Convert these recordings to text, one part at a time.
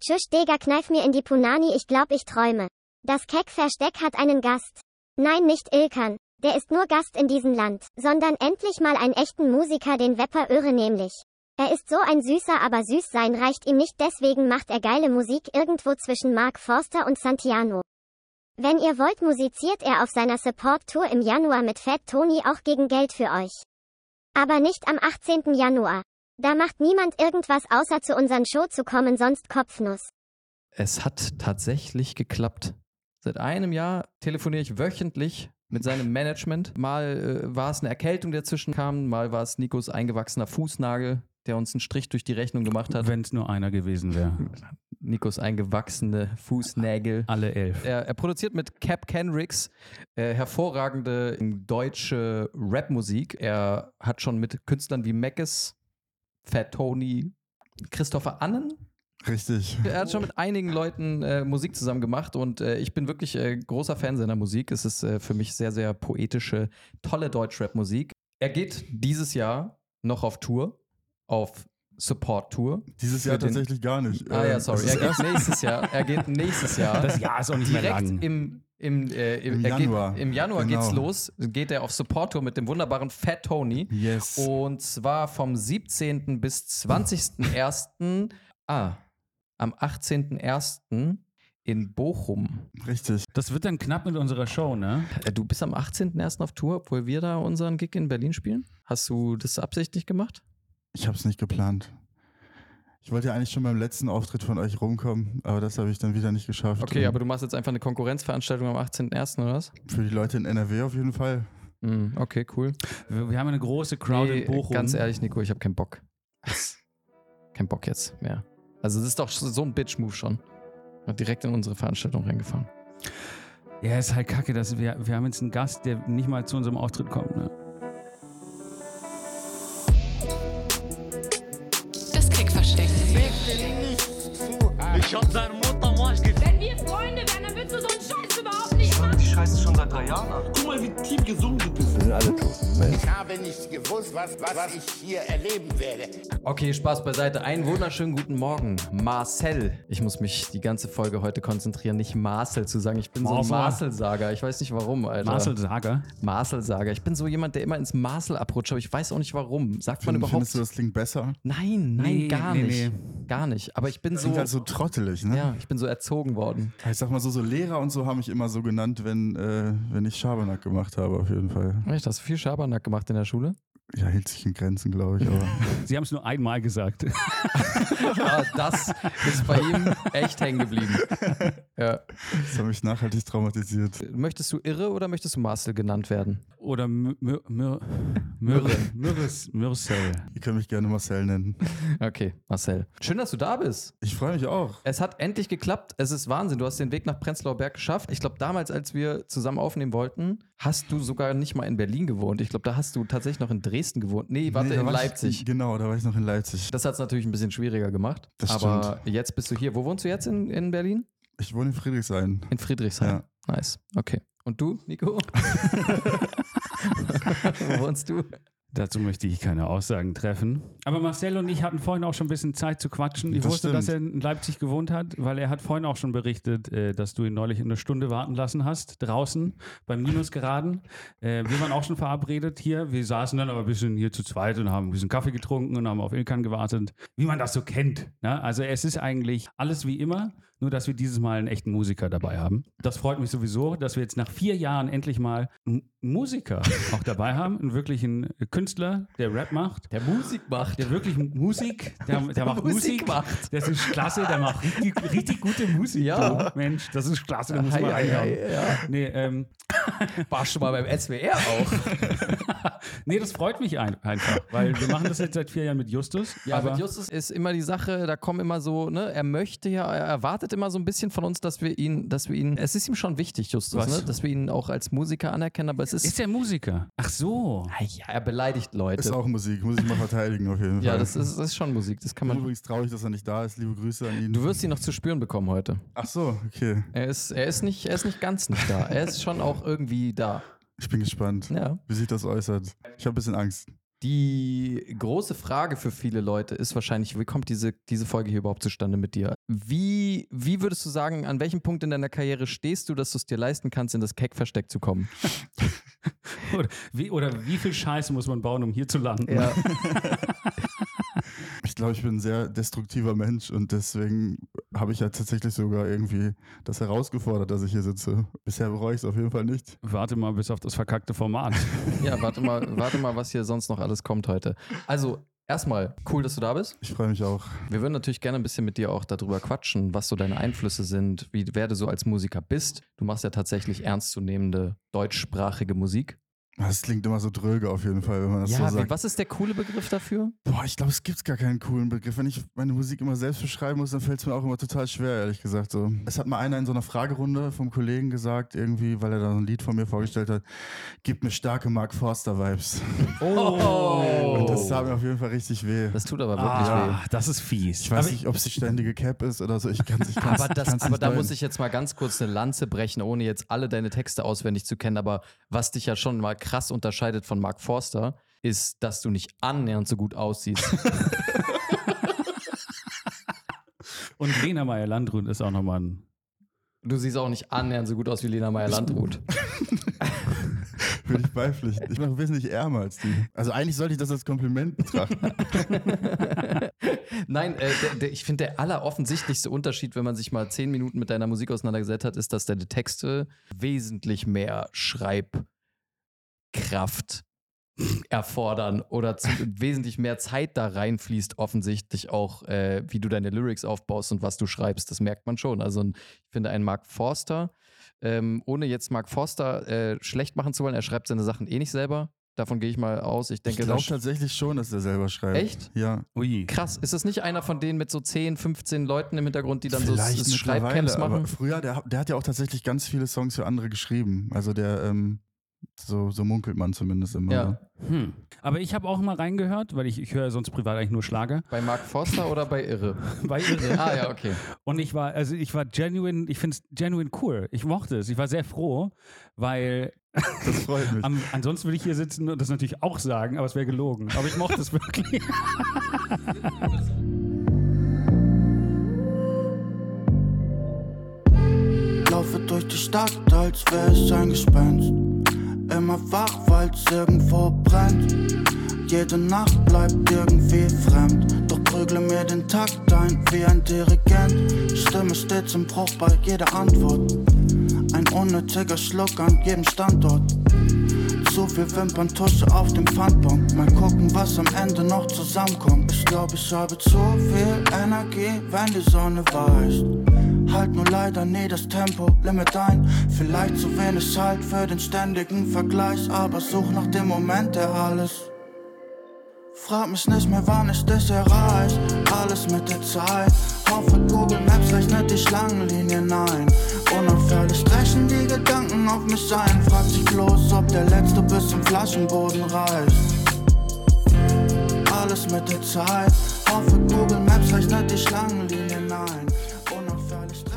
Tschüss, Digga, kneif mir in die Punani, ich glaub, ich träume. Das Keck-Versteck hat einen Gast. Nein, nicht Ilkan. Der ist nur Gast in diesem Land, sondern endlich mal einen echten Musiker, den Wepper Öre nämlich. Er ist so ein Süßer, aber süß sein reicht ihm nicht, deswegen macht er geile Musik irgendwo zwischen Mark Forster und Santiano. Wenn ihr wollt, musiziert er auf seiner Support-Tour im Januar mit Fat Tony auch gegen Geld für euch. Aber nicht am 18. Januar. Da macht niemand irgendwas außer zu unseren Show zu kommen, sonst Kopfnuss. Es hat tatsächlich geklappt. Seit einem Jahr telefoniere ich wöchentlich mit seinem Management. Mal äh, war es eine Erkältung, die dazwischen kam, mal war es Nikos eingewachsener Fußnagel, der uns einen Strich durch die Rechnung gemacht hat. Wenn es nur einer gewesen wäre. Nikos eingewachsene Fußnägel. Alle elf. Er, er produziert mit Cap Kendricks äh, hervorragende deutsche Rapmusik. Er hat schon mit Künstlern wie Mackes, Fat Tony, Christopher Annen. Richtig. Er hat schon mit einigen Leuten äh, Musik zusammen gemacht und äh, ich bin wirklich äh, großer Fan seiner Musik. Es ist äh, für mich sehr, sehr poetische, tolle Deutschrap-Musik. Er geht dieses Jahr noch auf Tour, auf Support-Tour. Dieses Jahr tatsächlich gar nicht. Ah ja, Äh, sorry. Er geht nächstes Jahr. Er geht nächstes Jahr. Das Jahr ist auch nicht mehr direkt lang. im im, äh, im, Im Januar. Geht, Im Januar Genau. geht's los. Geht er auf Support-Tour mit dem wunderbaren Fat Tony. Yes. Und zwar vom 17. bis 20.01. Ah, am 18.01. in Bochum. Richtig. Das wird dann knapp mit unserer Show, ne? Äh, Du bist am 18.01. auf Tour, obwohl wir da unseren Gig in Berlin spielen. Hast du das absichtlich gemacht? Ich habe es nicht geplant. Ich wollte ja eigentlich schon beim letzten Auftritt von euch rumkommen, aber das habe ich dann wieder nicht geschafft. Okay, aber du machst jetzt einfach eine Konkurrenzveranstaltung am 18.01. oder was? Für die Leute in NRW auf jeden Fall. Mhm, okay, cool. Wir, wir haben eine große Crowd Nee, in Bochum. Ganz ehrlich, Nico, ich habe keinen Bock. kein Bock jetzt mehr. Also, das ist doch so ein Bitch-Move schon. Hat direkt in unsere Veranstaltung reingefahren. Ja, ist halt kacke, dass wir, wir haben jetzt einen Gast, der nicht mal zu unserem Auftritt kommt, ne? An. Guck mal, wie tief gesungen du bist. Ich habe nicht gewusst, was, was ich hier erleben werde. Okay, Spaß beiseite. Einen wunderschönen guten Morgen, Marcel. Ich muss mich die ganze Folge heute konzentrieren, nicht Marcel zu sagen. Ich bin so ein Marcel. Marcel-Sager. Ich weiß nicht warum, Alter. Marcel Sager. Marcel-Sager. Ich bin so jemand, der immer ins Marcel abrutscht, aber ich weiß auch nicht warum. Sagt man Find, überhaupt. findest du, das klingt besser? Nein, nein, Nee, gar nee, nicht. nee. Gar nicht. Aber ich bin so. Klingt halt so trottelig, ne? ja, ich bin so erzogen worden. Ich sag mal so, so Lehrer und so haben mich immer so genannt, wenn, äh, wenn ich Schabernack gemacht habe, auf jeden Fall. Echt, hast du viel Schabernack gemacht in der Schule? Ja, hielt sich in Grenzen, glaube ich. Aber Sie haben es nur einmal gesagt. Ah, das ist bei ihm echt hängen geblieben. Ja. das hat mich nachhaltig traumatisiert. Möchtest du Irre oder möchtest du Marcel genannt werden? Oder Mür, Mür, Mür, Mürre. Mürres, Mürcel. Ihr könnt mich gerne Marcel nennen. Okay, Marcel. Schön, dass du da bist. Ich freue mich auch. Es hat endlich geklappt. Es ist Wahnsinn. Du hast den Weg nach Prenzlauer Berg geschafft. Ich glaube, damals, als wir zusammen aufnehmen wollten, hast du sogar nicht mal in Berlin gewohnt. Ich glaube, da hast du tatsächlich noch in Dresden gewohnt. Nee, warte, Nee, in war ich- Leipzig. genau, da war ich noch in Leipzig. Das hat es natürlich ein bisschen schwieriger gemacht. Das aber jetzt bist du hier. Wo wohnst du jetzt in, in Berlin? Ich wohne in Friedrichshain. In Friedrichshain. Nice. Okay. Und du, Nico? Wo wohnst du? Dazu möchte ich keine Aussagen treffen. Aber Marcel und ich hatten vorhin auch schon ein bisschen Zeit zu quatschen. Ich Das wusste, stimmt. dass er in Leipzig gewohnt hat, weil er hat vorhin auch schon berichtet, äh, dass du ihn neulich eine Stunde warten lassen hast, draußen beim Minusgeraden. Äh, Wir waren auch schon verabredet hier. Wir saßen dann aber ein bisschen hier zu zweit und haben ein bisschen Kaffee getrunken und haben auf Ilkan gewartet, wie man das so kennt. ne? Also es ist eigentlich alles wie immer, nur dass wir dieses Mal einen echten Musiker dabei haben. Das freut mich sowieso, dass wir jetzt nach vier Jahren endlich mal einen Musiker auch dabei haben, einen wirklichen Künstler, der Rap macht. Der Musik macht. Der wirklich Musik, der, der macht Musik Musik, macht. Das ist klasse, der macht richtig, richtig gute Musik. Ja. du. Mensch, das ist klasse, da muss man reinhauen. hei, ja. Nee, ähm, Warst schon mal beim SWR auch. nee, das freut mich ein, einfach, weil wir machen das jetzt seit vier Jahren mit Justus. Ja, aber mit Justus ist immer die Sache, da kommen immer so, ne, er möchte ja, er erwartet immer so ein bisschen von uns, dass wir ihn, dass wir ihn, es ist ihm schon wichtig, Justus, ne, dass wir ihn auch als Musiker anerkennen, aber es ist, ist er Musiker? Ach so. Ah ja, er beleidigt Leute. Ist auch Musik, muss ich mal verteidigen auf jeden Fall. ja, das ist, das ist schon Musik, das kann Ich bin man. übrigens traurig, dass er nicht da ist. Liebe Grüße an ihn. Du wirst ihn noch zu spüren bekommen heute. Ach so, okay. Er ist, er ist nicht, er ist nicht ganz nicht da. Er ist schon auch irgendwie da. Ich bin gespannt, Ja. wie sich das äußert. Ich habe ein bisschen Angst. Die große Frage für viele Leute ist wahrscheinlich, wie kommt diese, diese Folge hier überhaupt zustande mit dir? Wie, wie würdest du sagen, an welchem Punkt in deiner Karriere stehst du, dass du es dir leisten kannst, in das Keck-Versteck zu kommen? Oder wie, oder wie viel Scheiße muss man bauen, um hier zu landen? Ja. Ich glaube, ich bin ein sehr destruktiver Mensch und deswegen habe ich ja tatsächlich sogar irgendwie das herausgefordert, dass ich hier sitze. Bisher bereue ich es auf jeden Fall nicht. Warte mal bis auf das verkackte Format. ja, warte mal, warte mal, was hier sonst noch alles kommt heute. Also, erstmal, cool, dass du da bist. Ich freue mich auch. Wir würden natürlich gerne ein bisschen mit dir auch darüber quatschen, was so deine Einflüsse sind, wie, wer du so als Musiker bist. Du machst ja tatsächlich ernstzunehmende deutschsprachige Musik. Das klingt immer so dröge auf jeden Fall, wenn man das ja, so sagt. was ist der coole Begriff dafür? Boah, ich glaube, es gibt gar keinen coolen Begriff. Wenn ich meine Musik immer selbst beschreiben muss, dann fällt es mir auch immer total schwer, ehrlich gesagt. So. Es hat mal einer in so einer Fragerunde vom Kollegen gesagt, irgendwie, weil er da so ein Lied von mir vorgestellt hat, gibt mir starke Mark Forster-Vibes. Oh! Und das tat mir auf jeden Fall richtig weh. Das tut aber wirklich Ah, das ist fies. Ich weiß Aber nicht, ob es die ständige Cap ist oder so. Ich kann es ich kann's, Aber, das, kann's aber nicht da deuten. muss ich jetzt mal ganz kurz eine Lanze brechen, ohne jetzt alle deine Texte auswendig zu kennen. Aber was dich ja schon mal krass unterscheidet von Mark Forster, ist, dass du nicht annähernd so gut aussiehst. Und Lena Meyer-Landrut ist auch nochmal ein. Du siehst auch nicht annähernd so gut aus wie Lena Meyer-Landrut. Würde ich beipflichten. Ich bin auch wesentlich ärmer als die. Also eigentlich sollte ich das als Kompliment betrachten. Nein, äh, der, der, ich finde, der alleroffensichtlichste Unterschied, wenn man sich mal zehn Minuten mit deiner Musik auseinandergesetzt hat, ist, dass deine Texte wesentlich mehr Schreibkraft erfordern oder zu, wesentlich mehr Zeit da reinfließt, offensichtlich auch, äh, wie du deine Lyrics aufbaust und was du schreibst. Das merkt man schon. Also ein, ich finde, ein Mark Forster, ähm, ohne jetzt Mark Forster äh, schlecht machen zu wollen, er schreibt seine Sachen eh nicht selber. Davon gehe ich mal aus. Ich Ich denke, glaube das- tatsächlich schon, dass der selber schreibt. Echt? Ja. Ui. Krass, ist das nicht einer von denen mit so 10, 15 Leuten im Hintergrund, die dann so Vielleicht S- mittlerweile, Schreibcamps aber machen? früher, der, der hat ja auch tatsächlich ganz viele Songs für andere geschrieben. Also der, ähm, so, so munkelt man zumindest immer. Ja. Hm. Aber ich habe auch mal reingehört, weil ich, ich höre sonst privat eigentlich nur Schlager. Bei Mark Forster oder bei Irre? Bei Irre. ah ja, okay. Und ich war, also ich war genuine, ich finde es genuine cool. Ich mochte es. Ich war sehr froh, weil Das freut mich. am, ansonsten würde ich hier sitzen und das natürlich auch sagen, aber es wäre gelogen. Aber ich mochte es wirklich. Laufe durch die Stadt, als wär ich ein Gespenst. Immer wach, weil's irgendwo brennt. Jede Nacht bleibt irgendwie fremd. Doch prügle mir den Takt ein wie ein Dirigent. Stimme stets im Bruch bei jeder Antwort. Ein unnötiger Schluck an jedem Standort. Zu viel Wimperntusche auf dem Pfandbon. Mal gucken, was am Ende noch zusammenkommt. Ich glaube, ich habe zu viel Energie, wenn die Sonne weicht. Halt nur leider nie das Tempo, Limit ein. Vielleicht zu wenig Halt für den ständigen Vergleich, aber such nach dem Moment, der alles. Frag mich nicht mehr, wann ich dich erreich. Alles mit der Zeit. Hoffe, Google Maps rechnet die Schlangenlinien ein. Unauffällig brechen die Gedanken auf mich ein. Frag sich bloß, ob der letzte bis zum Flaschenboden reicht. Alles mit der Zeit. Hoffe, Google Maps rechnet die Schlangenlinien ein.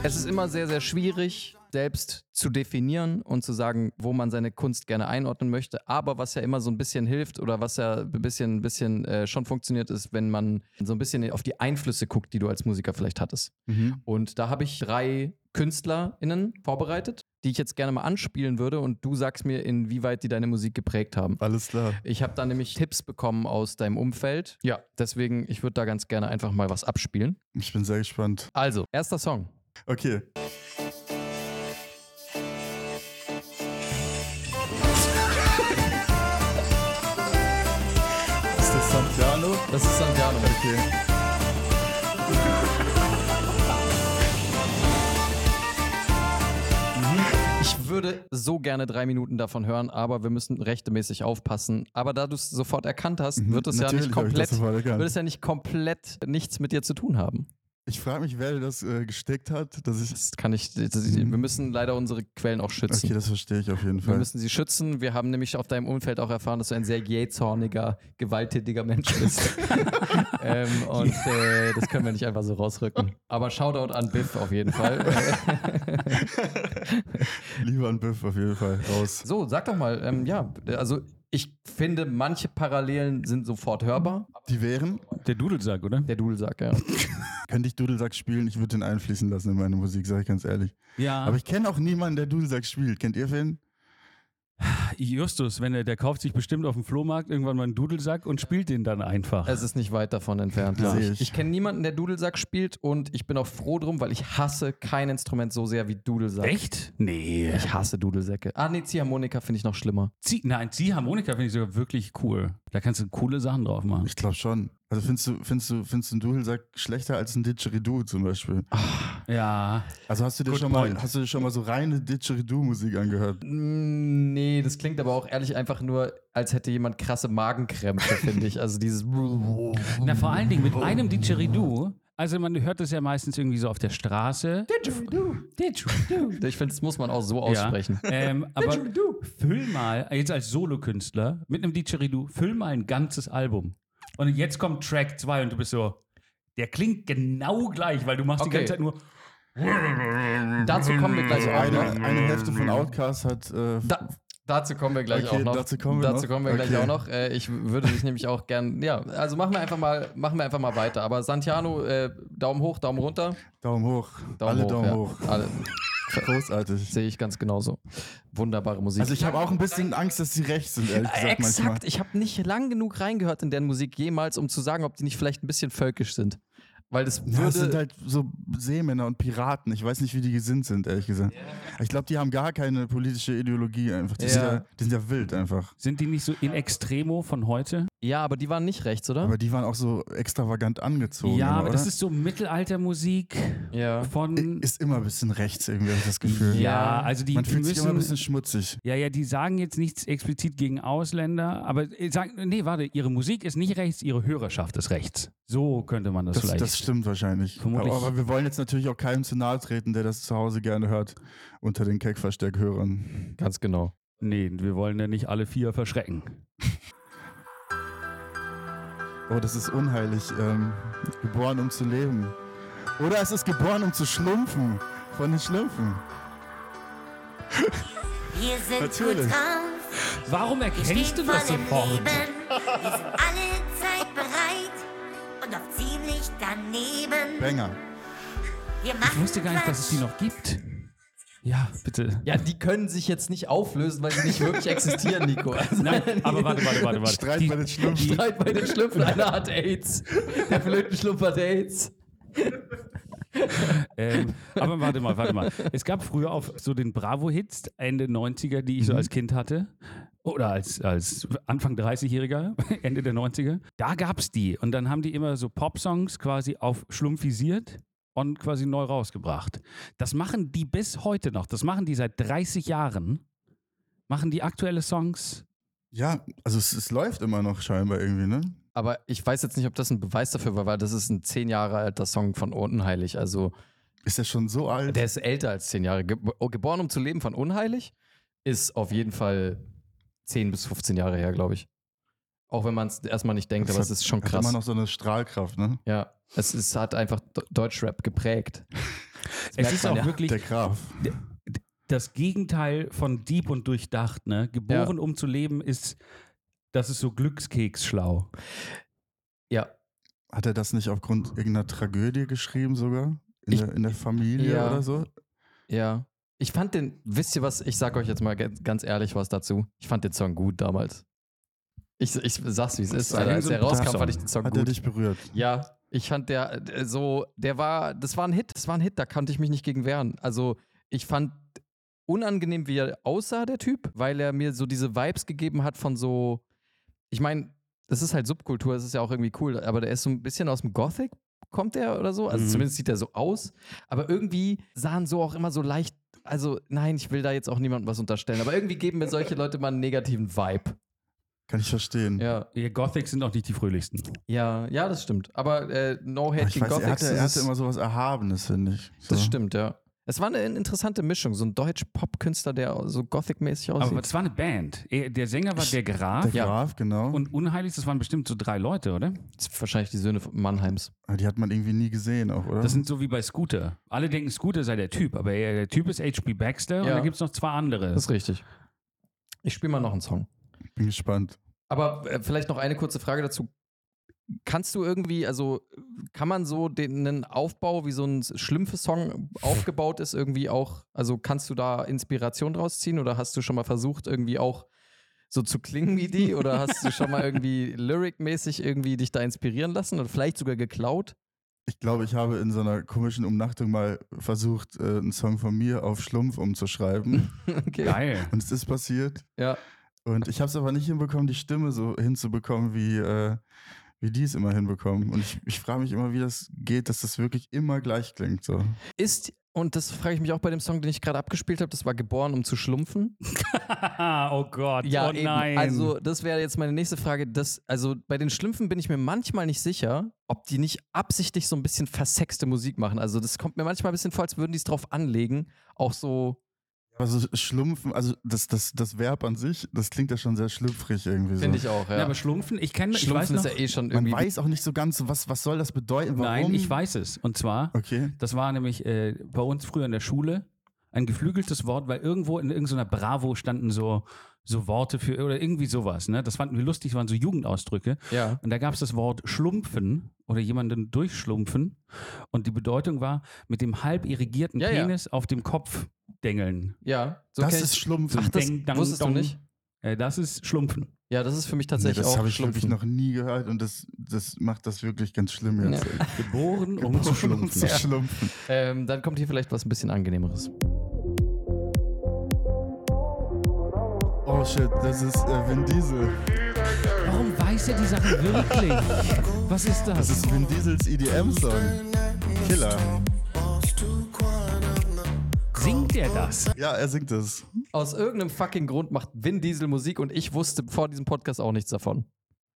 Es ist immer sehr, sehr schwierig, selbst zu definieren und zu sagen, wo man seine Kunst gerne einordnen möchte. Aber was ja immer so ein bisschen hilft oder was ja ein bisschen, ein bisschen äh, schon funktioniert, ist, wenn man so ein bisschen auf die Einflüsse guckt, die du als Musiker vielleicht hattest. Mhm. Und da habe ich drei KünstlerInnen vorbereitet, die ich jetzt gerne mal anspielen würde und du sagst mir, inwieweit die deine Musik geprägt haben. Alles klar. Ich habe da nämlich Tipps bekommen aus deinem Umfeld. Ja, deswegen, ich würde da ganz gerne einfach mal was abspielen. Ich bin sehr gespannt. Also, erster Song. Okay. Ist das Santiano? Das ist Santiano. Okay. Ich würde so gerne drei Minuten davon hören, aber wir müssen rechtemäßig aufpassen. Aber da du es sofort erkannt hast, Mhm, wird es ja nicht komplett, wird es ja nicht komplett nichts mit dir zu tun haben. Ich frage mich, wer das äh, gesteckt hat, dass ich. Das kann ich. Das, wir müssen leider unsere Quellen auch schützen. Okay, das verstehe ich auf jeden Wir Fall. müssen sie schützen. Wir haben nämlich auf deinem Umfeld auch erfahren, dass du ein sehr jähzorniger, gewalttätiger Mensch bist. ähm, und äh, das können wir nicht einfach so rausrücken. Aber Shoutout an Biff auf jeden Fall. Lieber ein Biff auf jeden Fall raus. so, sag doch mal, ähm, ja, also Ich finde, manche Parallelen sind sofort hörbar. Die wären, Der Dudelsack, oder? Der Dudelsack, ja. könnte ich Dudelsack spielen, ich würde den einfließen lassen in meine Musik, sage ich ganz ehrlich. Ja. Aber ich kenne auch niemanden, der Dudelsack spielt. Kennt ihr wen? Justus, wenn er, der kauft sich bestimmt auf dem Flohmarkt irgendwann mal einen Dudelsack und spielt den dann einfach. Es ist nicht weit davon entfernt. Ja. Ich. ich kenne niemanden, der Dudelsack spielt und ich bin auch froh drum, weil ich hasse kein Instrument so sehr wie Dudelsack. Echt? Nee. Ich hasse Dudelsäcke. Ah, nee, Ziehharmonika finde ich noch schlimmer. Zieh, nein, Ziehharmonika finde ich sogar wirklich cool. Da kannst du coole Sachen drauf machen. Ich glaube schon. Also findest du, findest du, findest du einen Dudelsack schlechter als ein Didgeridoo zum Beispiel? Ja. Also hast du dir Good schon mal, point. hast du dir schon mal so reine Didgeridoo-Musik angehört? Mm, Nee, das klingt aber auch ehrlich einfach nur, als hätte jemand krasse Magenkrämpfe, finde ich. Also dieses. Na, vor allen Dingen mit einem Didgeridoo. Also man hört das ja meistens irgendwie so auf der Straße. Didgeridoo. Didgeridoo. Ich finde, das muss man auch so aussprechen. Ja, ähm, aber füll mal, jetzt als Solokünstler, mit einem Didgeridoo, füll mal ein ganzes Album. Und jetzt kommt Track 2 und du bist so, der klingt genau gleich, weil du machst die Okay. ganze Zeit nur. Dazu kommen wir gleich Also auch eine, noch. eine Hälfte von Outcast hat. Äh, Da, dazu kommen wir gleich Okay, auch noch. dazu kommen wir dazu kommen wir gleich Okay. auch noch. Äh, ich würde dich nämlich auch gern. Ja, also machen wir einfach mal, machen wir einfach mal weiter. Aber Santiano, äh, Daumen hoch, Daumen runter. Daumen hoch. Daumen Alle hoch, Daumen ja. hoch. Alle. Großartig. Sehe ich ganz genauso. Wunderbare Musik. Also ich habe auch ein bisschen Angst, dass die rechts sind, ehrlich gesagt Exakt. manchmal. Ich habe nicht lang genug reingehört in deren Musik jemals, um zu sagen, ob die nicht vielleicht ein bisschen völkisch sind. Weil das Ja, es sind würde. halt so Seemänner und Piraten. Ich weiß nicht, wie die gesinnt sind, ehrlich gesagt. Ich glaube, die haben gar keine politische Ideologie einfach. Die, sind, Ja. die sind ja wild einfach. Sind die nicht so in Extremo von heute? ja, aber die waren nicht rechts, oder? Aber die waren auch so extravagant angezogen. ja, aber oder? das ist so Mittelaltermusik ja. von. ist immer ein bisschen rechts irgendwie, habe ich das Gefühl. ja, also die, Man fühlt sich immer ein müssen. bisschen schmutzig. Ja, ja, die sagen jetzt nichts explizit gegen Ausländer, aber äh, sagen, nee, warte, ihre Musik ist nicht rechts, ihre Hörerschaft ist rechts. So könnte man das, Das, vielleicht. das stimmt wahrscheinlich. Vermutlich- Aber, aber wir wollen jetzt natürlich auch keinem zu nahe treten, der das zu Hause gerne hört, unter den Keckverstärkhörern. Ganz genau. nee, wir wollen ja nicht alle vier verschrecken. Oh, das ist unheilig. Ähm, geboren, um zu leben. Oder es ist geboren, um zu schlumpfen. Von den Schlümpfen. Wir sind Natürlich. gut drauf. Warum erkennst du das sofort? Wir sind alle daneben. Banger. Ich wusste gar nicht, dass es die noch gibt. Ja, bitte. Ja, die können sich jetzt nicht auflösen, weil sie nicht wirklich existieren, Nico. Also, Nein, aber warte, warte, warte, warte. Streit Die- bei den Schlümpfen. Streit bei den Schlümpfen, einer hat AIDS. Der Flötenschlumpf hat AIDS. Ähm, aber warte mal, warte mal. Es gab früher auf so den Bravo-Hits Ende 90er, die ich so als Kind hatte. Oder als, als Anfang 30-Jähriger, Ende der 90er. Da gab es die. Und dann haben die immer so Pop-Songs quasi auf schlumpfisiert und quasi neu rausgebracht. Das machen die bis heute noch. Das machen die seit 30 Jahren. Machen die aktuelle Songs. Ja, also es, es läuft immer noch scheinbar irgendwie, ne? Aber ich weiß jetzt nicht, ob das ein Beweis dafür war, weil das ist ein zehn Jahre alter Song von Unheilig. Also Ist der schon so alt? der ist älter als zehn Jahre. Ge oh, Geboren um zu leben von Unheilig ist auf jeden Fall 10 bis 15 Jahre her, glaube ich. Auch wenn man es erstmal nicht denkt, Das aber hat- es ist schon Hat krass. immer noch so eine Strahlkraft, ne? Ja, es ist, hat einfach Deutschrap geprägt. Das Es ist man auch ja. wirklich Der Graf. das Gegenteil von deep und durchdacht. Ne? Geboren um zu leben ist, das ist so Glückskeks schlau. Ja, Hat er das nicht aufgrund irgendeiner Tragödie geschrieben sogar? In, Ich- der, in der Familie Ja. oder so? ja. Ich fand den, wisst ihr was, ich sag euch jetzt mal ganz ehrlich was dazu. Ich fand den Song gut damals. Ich, ich sag's, wie es ist. Alter. Als der rauskam, fand ich den Song Hat er gut. dich berührt? Ja, ich fand der äh, so, der war, das war ein Hit, das war ein Hit, da konnte ich mich nicht gegen wehren. Also ich fand unangenehm, wie er aussah, der Typ, weil er mir so diese Vibes gegeben hat von so, ich meine, das ist halt Subkultur, das ist ja auch irgendwie cool, aber der ist so ein bisschen aus dem Gothic, kommt der oder so, also Mhm. zumindest sieht er so aus, aber irgendwie sahen so auch immer so leicht, also nein, ich will da jetzt auch niemandem was unterstellen, aber irgendwie geben mir solche Leute mal einen negativen Vibe. Kann ich verstehen. Ja, Die Gothics sind auch nicht die fröhlichsten. ja, ja, das stimmt. Aber äh, No Hate gegen weiß, er Gothics, hatte, er das hatte ist- immer sowas Erhabenes, finde ich. So. Das stimmt, ja. Es war eine interessante Mischung, so ein Deutsch-Pop-Künstler, der so Gothic-mäßig aussieht. Aber das war eine Band. Er- Der Sänger war der Graf Der Ja. Graf, genau. und Unheilig, das waren bestimmt so drei Leute, oder? das ist wahrscheinlich die Söhne von Mannheims. Die hat man irgendwie nie gesehen auch, oder? Das sind so wie bei Scooter. Alle denken, Scooter sei der Typ, aber er, der Typ ist H.P. Baxter und Ja. da gibt es noch zwei andere. Das ist richtig. Ich spiele mal noch einen Song. bin gespannt. Aber äh, vielleicht noch eine kurze Frage dazu. Kannst du irgendwie, also kann man so den einen Aufbau, wie so ein Schlümpfe-Song aufgebaut ist, irgendwie auch, also kannst du da Inspiration draus ziehen oder hast du schon mal versucht, irgendwie auch so zu klingen wie die oder hast du schon mal irgendwie lyric-mäßig irgendwie dich da inspirieren lassen oder vielleicht sogar geklaut? Ich glaube, ich habe in so einer komischen Umnachtung mal versucht, äh, einen Song von mir auf Schlumpf umzuschreiben. Okay. Geil. Und es ist passiert. Ja. Und ich habe es aber nicht hinbekommen, die Stimme so hinzubekommen, wie, äh, wie die es immer hinbekommen. Und ich, ich frage mich immer, wie das geht, dass das wirklich immer gleich klingt. So. Ist, und das frage ich mich auch bei dem Song, den ich gerade abgespielt habe, das war geboren, um zu schlumpfen. oh Gott. Ja, oh eben. nein. Also, das wäre jetzt meine nächste Frage. Das, also, bei den Schlümpfen bin ich mir manchmal nicht sicher, ob die nicht absichtlich so ein bisschen versexte Musik machen. Also, das kommt mir manchmal ein bisschen vor, als würden die es drauf anlegen. Auch so, Also Schlumpfen, also das, das, das Verb an sich, das klingt ja schon sehr schlüpfrig irgendwie. So. finde ich auch, ja. ja, aber Schlumpfen, ich kenne, ich weiß Schlumpfen noch, ist ja eh schon Man irgendwie. weiß auch nicht so ganz, was, was soll das bedeuten, warum. nein, ich weiß es. Und zwar, Okay. das war nämlich äh, bei uns früher in der Schule ein geflügeltes Wort, weil irgendwo in irgendeiner Bravo standen so, so Worte für, oder irgendwie sowas, ne? Das fanden wir lustig, waren so Jugendausdrücke. ja. Und da gab es das Wort schlumpfen oder jemanden durchschlumpfen. Und die Bedeutung war, mit dem halb irrigierten Ja, ja. Penis auf dem Kopf dengeln. Ja. So das ist ich- Schlumpfen. Ach, das dang, wusstest du nicht? Äh, das ist Schlumpfen. Ja, das ist für mich nee, tatsächlich das auch habe ich wirklich noch nie gehört und das, das macht das wirklich ganz schlimm jetzt. Geboren, um zu schlumpfen. zu schlumpfen. Ähm, dann kommt hier vielleicht was ein bisschen angenehmeres. Oh shit, das ist äh, Vin Diesel. Warum weiß er die Sachen wirklich? Was ist das? Das ist Vin Diesels EDM-Song. Killer. Singt er das? Ja, er singt das. Aus irgendeinem fucking Grund macht Vin Diesel Musik und ich wusste vor diesem Podcast auch nichts davon.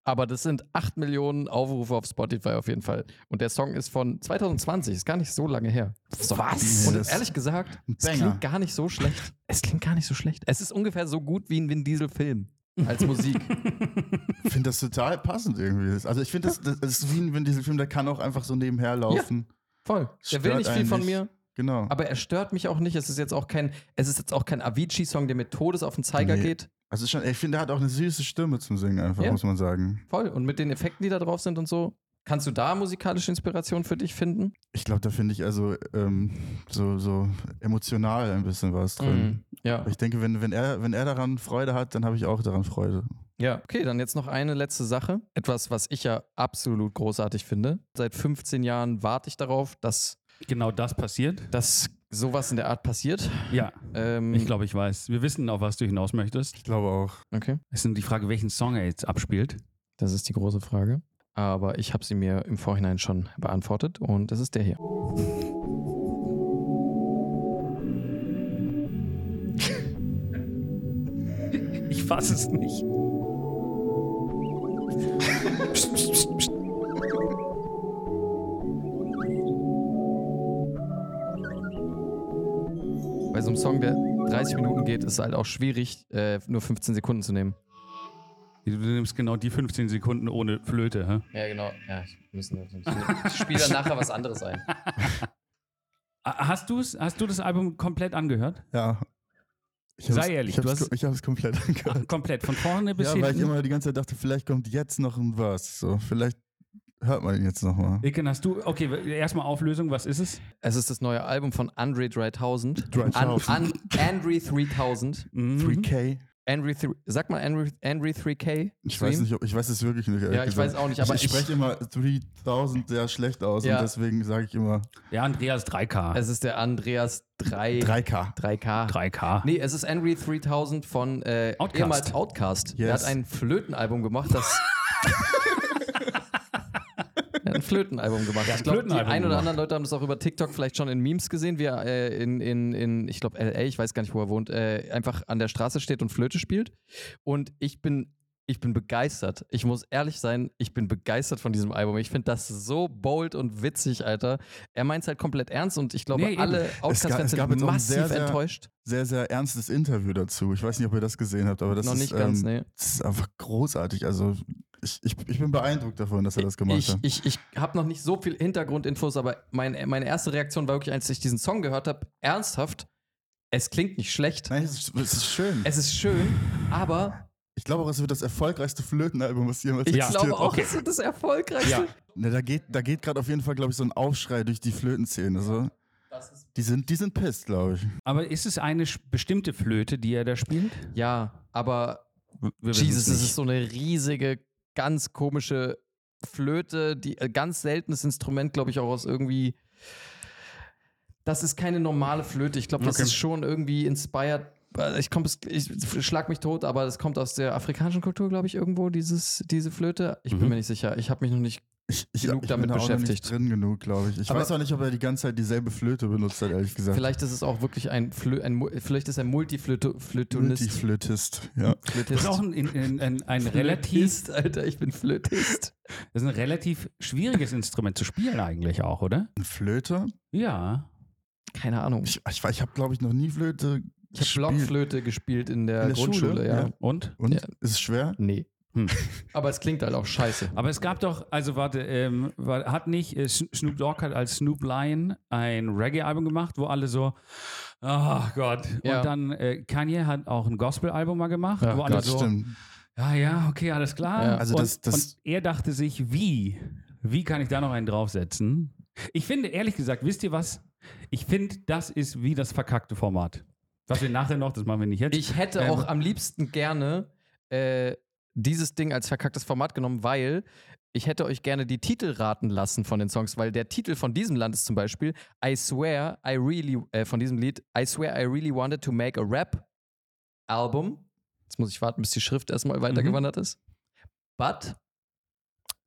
Aber das sind 8 Millionen Aufrufe auf Spotify auf jeden Fall. Und der Song ist von 2020, ist gar nicht so lange her. Was? Und ehrlich gesagt, es klingt gar nicht so schlecht. Es klingt gar nicht so schlecht. Es ist ungefähr so gut wie ein Vin Diesel-Film als Musik. Ich finde das total passend irgendwie. Also ich finde, das, das ist wie ein Vin Diesel-Film, der kann auch einfach so nebenher laufen. Voll. Der will Stört nicht viel von nicht. mir, Genau. aber er stört mich auch nicht. Es ist jetzt auch kein, es ist jetzt auch kein Avicii-Song, der mit Todes auf den Zeiger Nee. geht. Also schon, ich finde, er hat auch eine süße Stimme zum Singen, einfach, Ja. muss man sagen. Voll. Und mit den Effekten, die da drauf sind und so. Kannst du da musikalische Inspiration für dich finden? Ich glaube, da finde ich also ähm, so, so emotional ein bisschen was drin. Mhm. Ja. Ich denke, wenn, wenn, er, wenn er daran Freude hat, dann habe ich auch daran Freude. Ja. Okay, dann jetzt noch eine letzte Sache. Etwas, was ich ja absolut großartig finde. Seit 15 Jahren warte ich darauf, dass, Genau das passiert? dass sowas in der Art passiert. Ja, Ähm, ich glaube, ich weiß. Wir wissen, auf was du hinaus möchtest. Ich glaube auch. Okay. Es ist nur die Frage, welchen Song er jetzt abspielt. Das ist die große Frage. Aber ich habe sie mir im Vorhinein schon beantwortet und das ist der hier. Ich fasse es nicht. Bei so einem Song, der 30 Minuten geht, ist es halt auch schwierig, äh, nur 15 Sekunden zu nehmen. Du nimmst genau die 15 Sekunden ohne Flöte, hä? Ja, genau. Ja, ich, müssen, ich spiele dann nachher was anderes ein. Ah, Hast, du's, hast du das Album komplett angehört? Ja. Ich Sei ehrlich, ich du hab's, ich habe es komplett angehört. Ach, komplett, von vorne bis Ja, weil ich hinten. immer die ganze Zeit dachte, vielleicht kommt jetzt noch ein Verse. So, vielleicht hört man ihn jetzt nochmal. Iken, hast du, okay, erstmal Auflösung, was ist es? Es ist das neue Album von Andre 3000. 3000. An, an, Andre 3000. Mhm. 3K? Andre, thr- sag mal Andre, Andre 3K. Ich weiß nicht, ob, ich weiß es wirklich nicht. Ja, ich gesagt. weiß auch nicht, aber ich, ich- spreche immer 3000 sehr schlecht aus Ja. und deswegen sage ich immer Ja, Andreas 3K. Es ist der Andreas 3, 3K. 3K. 3K. Nee, es ist Andre 3000 von äh, Outkast. ehemals Outcast. Er Yes. hat ein Flötenalbum gemacht, das. ein Flötenalbum gemacht. ich ein glaube, die ein oder gemacht. anderen Leute haben das auch über TikTok vielleicht schon in Memes gesehen, wie er äh, in, in, in, ich glaube, LA, ich weiß gar nicht, wo er wohnt, äh, einfach an der Straße steht und Flöte spielt. Und ich bin. Ich bin begeistert. Ich muss ehrlich sein, ich bin begeistert von diesem Album. Ich finde das so bold und witzig, Alter. Er meint es halt komplett ernst und ich glaube, Nee, alle Outcast-Fans sind massiv sehr, sehr- enttäuscht. Sehr, sehr ernstes Interview dazu. Ich weiß nicht, ob ihr das gesehen habt, aber das Noch ist, nicht ganz, ähm, nee. das ist einfach großartig. Also ich, ich, ich bin beeindruckt davon, dass er das gemacht Ich, hat. ich, ich habe noch nicht so viel Hintergrundinfos, aber mein, meine erste Reaktion war wirklich, als ich diesen Song gehört habe, ernsthaft, es klingt nicht schlecht. Nein, es ist, es ist schön. Es ist schön, aber Ich glaube auch, es wird das erfolgreichste Flötenalbum, was jemals Ich Ja, glaube existiert. auch, es wird das erfolgreichste. Ja. Ne, da geht, da geht gerade auf jeden Fall, glaube ich, so ein Aufschrei durch die Flötenszene. So. Die sind, die sind pissed, glaube ich. Aber ist es eine bestimmte Flöte, die er da spielt? Ja, aber Jesus, es ist so eine riesige, ganz komische Flöte, die äh, ganz seltenes Instrument, glaube ich, auch aus irgendwie. Das ist keine normale Flöte. Ich glaube, das Okay. ist schon irgendwie inspired. äh, Ich, komm, ich schlag mich tot, aber das kommt aus der afrikanischen Kultur, glaube ich, irgendwo, dieses, diese Flöte. Ich bin Mhm. mir nicht sicher. Ich habe mich noch nicht. Ich, ich, Genug ich damit bin da auch noch beschäftigt. nicht drin genug, glaube ich. Ich Aber- weiß auch nicht, ob er die ganze Zeit dieselbe Flöte benutzt hat, ehrlich gesagt. Vielleicht ist es auch wirklich ein, Flö ein vielleicht ist er Multiflötonist. Multiflötist. Ja. Das ist auch ein, ein, ein, ein relativ, Flötist, Alter, ich bin Flötist. das ist ein relativ schwieriges Instrument zu spielen eigentlich auch, oder? Eine Flöte? Ja. Keine Ahnung. Ich, ich, ich habe, glaube ich, noch nie Flöte Ich habe Blockflöte gespielt in der, In der Grundschule, Schule? ja. Ja. Und? Und? Ja. Ist es schwer? Nee. Hm. Aber es klingt halt auch scheiße. Aber es gab doch, also warte, ähm, war, hat nicht, äh, Sn- Snoop Dogg hat als Snoop Lion ein Reggae-Album gemacht, wo alle so, oh Gott. Ja. Und dann äh, Kanye hat auch ein Gospel-Album mal gemacht, Ach wo alle Gott, so, Stimmt. ja, ja, okay, alles klar. Ja. Also und, das- das- und er dachte sich, wie? Wie kann ich da noch einen draufsetzen? Ich finde, ehrlich gesagt, wisst ihr was? Ich finde, das ist wie das verkackte Format. Was wir nachher noch, das machen wir nicht jetzt. Ich hätte Ähm, auch am liebsten gerne äh, dieses Ding als verkacktes Format genommen, weil ich hätte euch gerne die Titel raten lassen von den Songs, weil der Titel von diesem Land ist zum Beispiel I swear I really, äh, von diesem Lied, I swear I really wanted to make a rap Album. Jetzt muss ich warten, bis die Schrift erstmal weitergewandert ist. But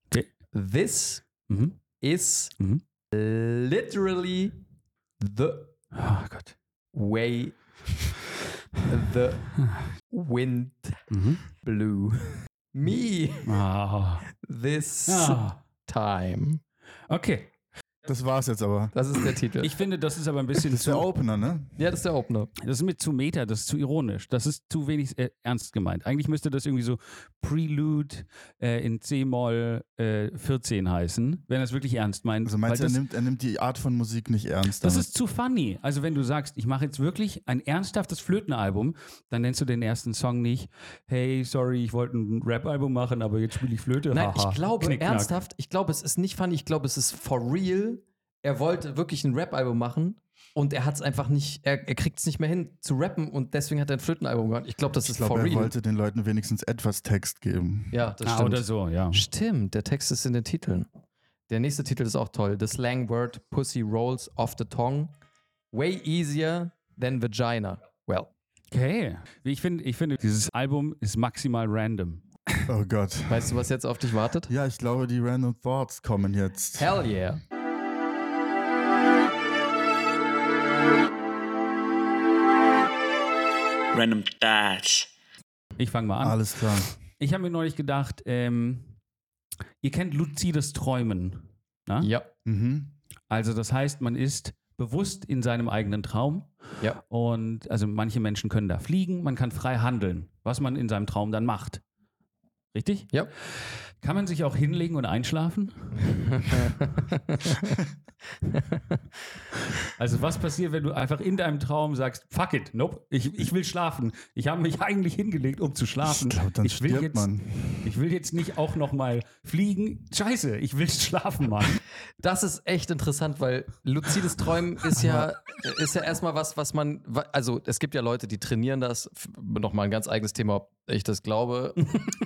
Okay. this mhm. is Mhm. literally the Oh Gott. way the wind Mhm. blew me Ah. this Ah. time. Okay. Das war's jetzt aber. Das ist der Titel. Ich finde, das ist aber ein bisschen Das ist der Opener, ne? ja, das ist der Opener. das ist mit zu meta, das ist zu ironisch, das ist zu wenig äh, ernst gemeint. Eigentlich müsste das irgendwie so Prelude äh, in C-Moll äh, 14 heißen, wenn er es wirklich ernst meint. Also meinst du, er nimmt, er nimmt die Art von Musik nicht ernst? das damit? ist zu funny. Also wenn du sagst, ich mache jetzt wirklich ein ernsthaftes Flötenalbum, dann nennst du den ersten Song nicht, hey, sorry, ich wollte ein Rap-Album machen, aber jetzt spiele ich Flöte. Nein, ich glaube ernsthaft, ich glaube, es ist nicht funny, ich glaube, es ist for real. Er wollte wirklich ein Rap-Album machen und er hat es einfach nicht, er, er kriegt es nicht mehr hin zu rappen und deswegen hat er ein Flötenalbum gemacht. Ich glaube, das ich ist glaube, for er real. wollte den Leuten wenigstens etwas Text geben. ja, das Ah, stimmt. oder so, ja. Stimmt, der Text ist in den Titeln. Der nächste Titel ist auch toll. The slang word pussy rolls off the tongue. Way easier than vagina. Well. Okay. Ich finde, ich finde, dieses Album ist maximal random. Oh Gott. Weißt du, was jetzt auf dich wartet? Ja, ich glaube, die Random Thoughts kommen jetzt. Hell yeah. Random Thoughts. Ich fange mal an. Alles klar. Ich habe mir neulich gedacht, ähm, ihr kennt luzides Träumen. Na? Ja. Mhm. Also das heißt, man ist bewusst in seinem eigenen Traum. Ja. Und also manche Menschen können da fliegen, man kann frei handeln, was man in seinem Traum dann macht. Richtig? Ja. Kann man sich auch hinlegen und einschlafen? Also was passiert, wenn du einfach in deinem Traum sagst, fuck it, nope, ich, ich will schlafen. Ich habe mich eigentlich hingelegt, um zu schlafen. Ich glaube, dann ich will stirbt jetzt, man. Ich will jetzt nicht auch noch mal fliegen. Scheiße, ich will schlafen, Mann. Das ist echt interessant, weil luzides Träumen ist ja, ist ja erstmal was, was man, also es gibt ja Leute, die trainieren das. Nochmal ein ganz eigenes Thema, ich das glaube,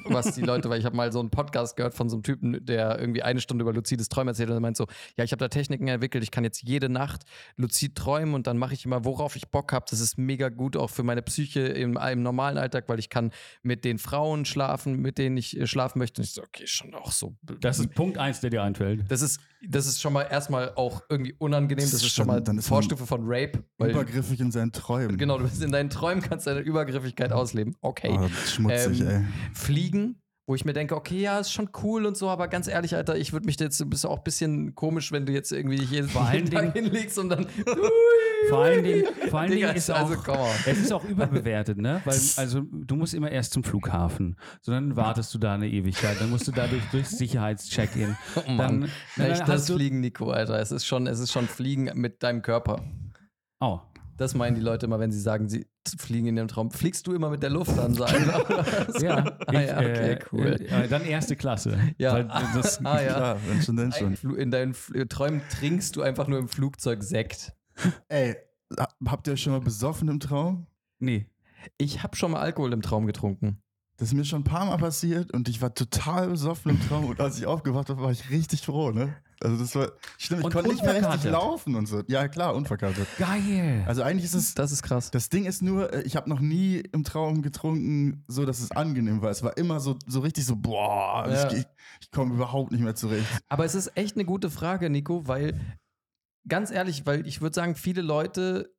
was die Leute, weil ich habe mal so einen Podcast gehört von so einem Typen, der irgendwie eine Stunde über luzides Träumen erzählt und er meint so, ja, ich habe da Techniken entwickelt, ich kann jetzt jede Nacht luzid träumen und dann mache ich immer, worauf ich Bock habe. Das ist mega gut auch für meine Psyche im, im normalen Alltag, weil ich kann mit den Frauen schlafen, mit denen ich äh, schlafen möchte. Und ich so, okay, schon auch so. Das ist Punkt eins, der dir einfällt. Das ist, das ist schon mal erstmal auch irgendwie unangenehm. Das, Das ist schon mal dann ist Vorstufe von Rape. Weil, Übergriffig in seinen Träumen. genau, du bist in deinen Träumen, kannst deine Übergriffigkeit ausleben. Okay. Oh, schmutzig, Ähm, ey. Fliegen, wo ich mir denke, okay, ja, ist schon cool und so, aber ganz ehrlich, Alter, ich würde mich jetzt, du bist auch ein bisschen komisch, wenn du jetzt irgendwie hier Vor allen jeden Tag Dingen- hinlegst und dann. Vor allen Dingen, vor allen Dingen ist auch, also, on. es ist auch überbewertet, ne? Weil, also, du musst immer erst zum Flughafen, sondern wartest du da eine Ewigkeit, dann musst du dadurch durchs Sicherheitscheck-in. Oh Dann, Mann. dann hast das du, Fliegen, Nico, Alter. Es ist schon, es ist schon Fliegen mit deinem Körper. Oh, Das meinen die Leute immer, wenn sie sagen, sie fliegen in ihrem Traum. Fliegst du immer mit der Lufthansa? Ja, ah, ich, ja, okay, äh, cool. Äh, dann erste Klasse. Ja. Weil das, ah, ja. Klar, wenn schon, denn schon. In deinen Fl- Träumen trinkst du einfach nur im Flugzeug Sekt. Ey, ha- habt ihr euch schon mal besoffen im Traum? nee. Ich habe schon mal Alkohol im Traum getrunken. Das ist mir schon ein paar Mal passiert und ich war total besoffen im Traum und als ich aufgewacht habe, war ich richtig froh, ne? Also das war schlimm, ich Und konnte nicht mehr richtig laufen und so. Ja, klar, unverkatert. Geil. Also eigentlich ist es Das ist krass. Das Ding ist nur, äh, ich habe noch nie im Traum getrunken, so dass es angenehm war. Es war immer so, so richtig so, boah, Ja. ich, ich, ich komme überhaupt nicht mehr zurecht. Aber es ist echt eine gute Frage, Nico, weil ganz ehrlich, weil ich würde sagen, viele Leute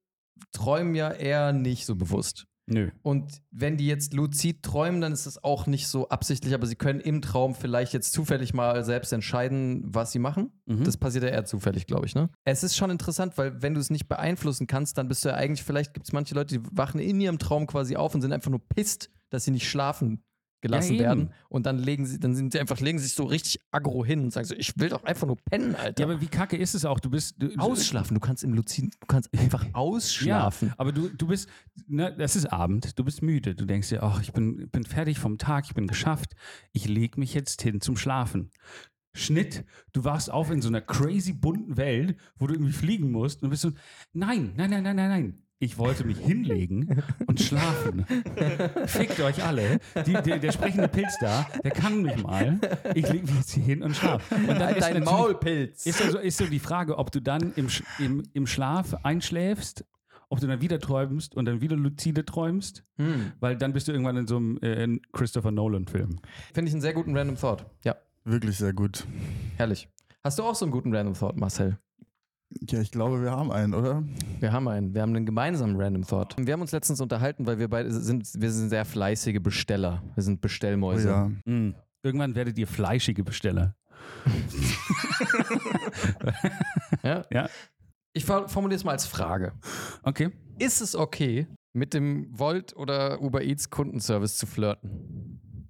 träumen ja eher nicht so bewusst. Nö. Und wenn die jetzt luzid träumen, dann ist es auch nicht so absichtlich, aber sie können im Traum vielleicht jetzt zufällig mal selbst entscheiden, was sie machen. Mhm. Das passiert ja eher zufällig, glaube ich, ne? Es ist schon interessant, weil wenn du es nicht beeinflussen kannst, dann bist du ja eigentlich, vielleicht gibt es manche Leute, die wachen in ihrem Traum quasi auf und sind einfach nur pisst, dass sie nicht schlafen gelassen Ja, werden. Und dann legen sie, dann sind sie einfach, legen sich so richtig aggro hin und sagen so, ich will doch einfach nur pennen, Alter. Ja, aber wie kacke ist es auch? Du bist. Du, ausschlafen, du kannst im Luzid, du kannst einfach ausschlafen. Ja, aber du, du bist, ne, das ist Abend, du bist müde. Du denkst dir, ach, ich bin, bin fertig vom Tag, ich bin geschafft. Ich lege mich jetzt hin zum Schlafen. Schnitt, du wachst auf in so einer crazy bunten Welt, wo du irgendwie fliegen musst und du bist so, nein, nein, nein, nein, nein, nein. Ich wollte mich hinlegen und schlafen. Fickt euch alle. Die, der, der sprechende Pilz da, der kann mich mal. Ich lege mich jetzt hier hin und schlafe. Und dann Halt ist dein Maulpilz. ist also ist so die Frage, ob du dann im, im, im Schlaf einschläfst, ob du dann wieder träumst und dann wieder luzide träumst, Hm. weil dann bist du irgendwann in so einem äh, in Christopher Nolan-Film. Finde ich einen sehr guten Random Thought. Ja, Wirklich sehr gut. herrlich. Hast du auch so einen guten Random Thought, Marcel? Ja, ich glaube, wir haben einen, oder? Wir haben einen. Wir haben einen gemeinsamen Random Thought. Wir haben uns letztens unterhalten, weil wir beide sind, wir sind sehr fleißige Besteller. Wir sind Oh, Bestellmäuse. ja. Mm. Irgendwann werdet ihr fleischige Besteller. Ja? Ja. Ich for- formuliere es mal als Frage. Okay. Ist es okay, mit dem Volt oder Uber Eats Kundenservice zu flirten?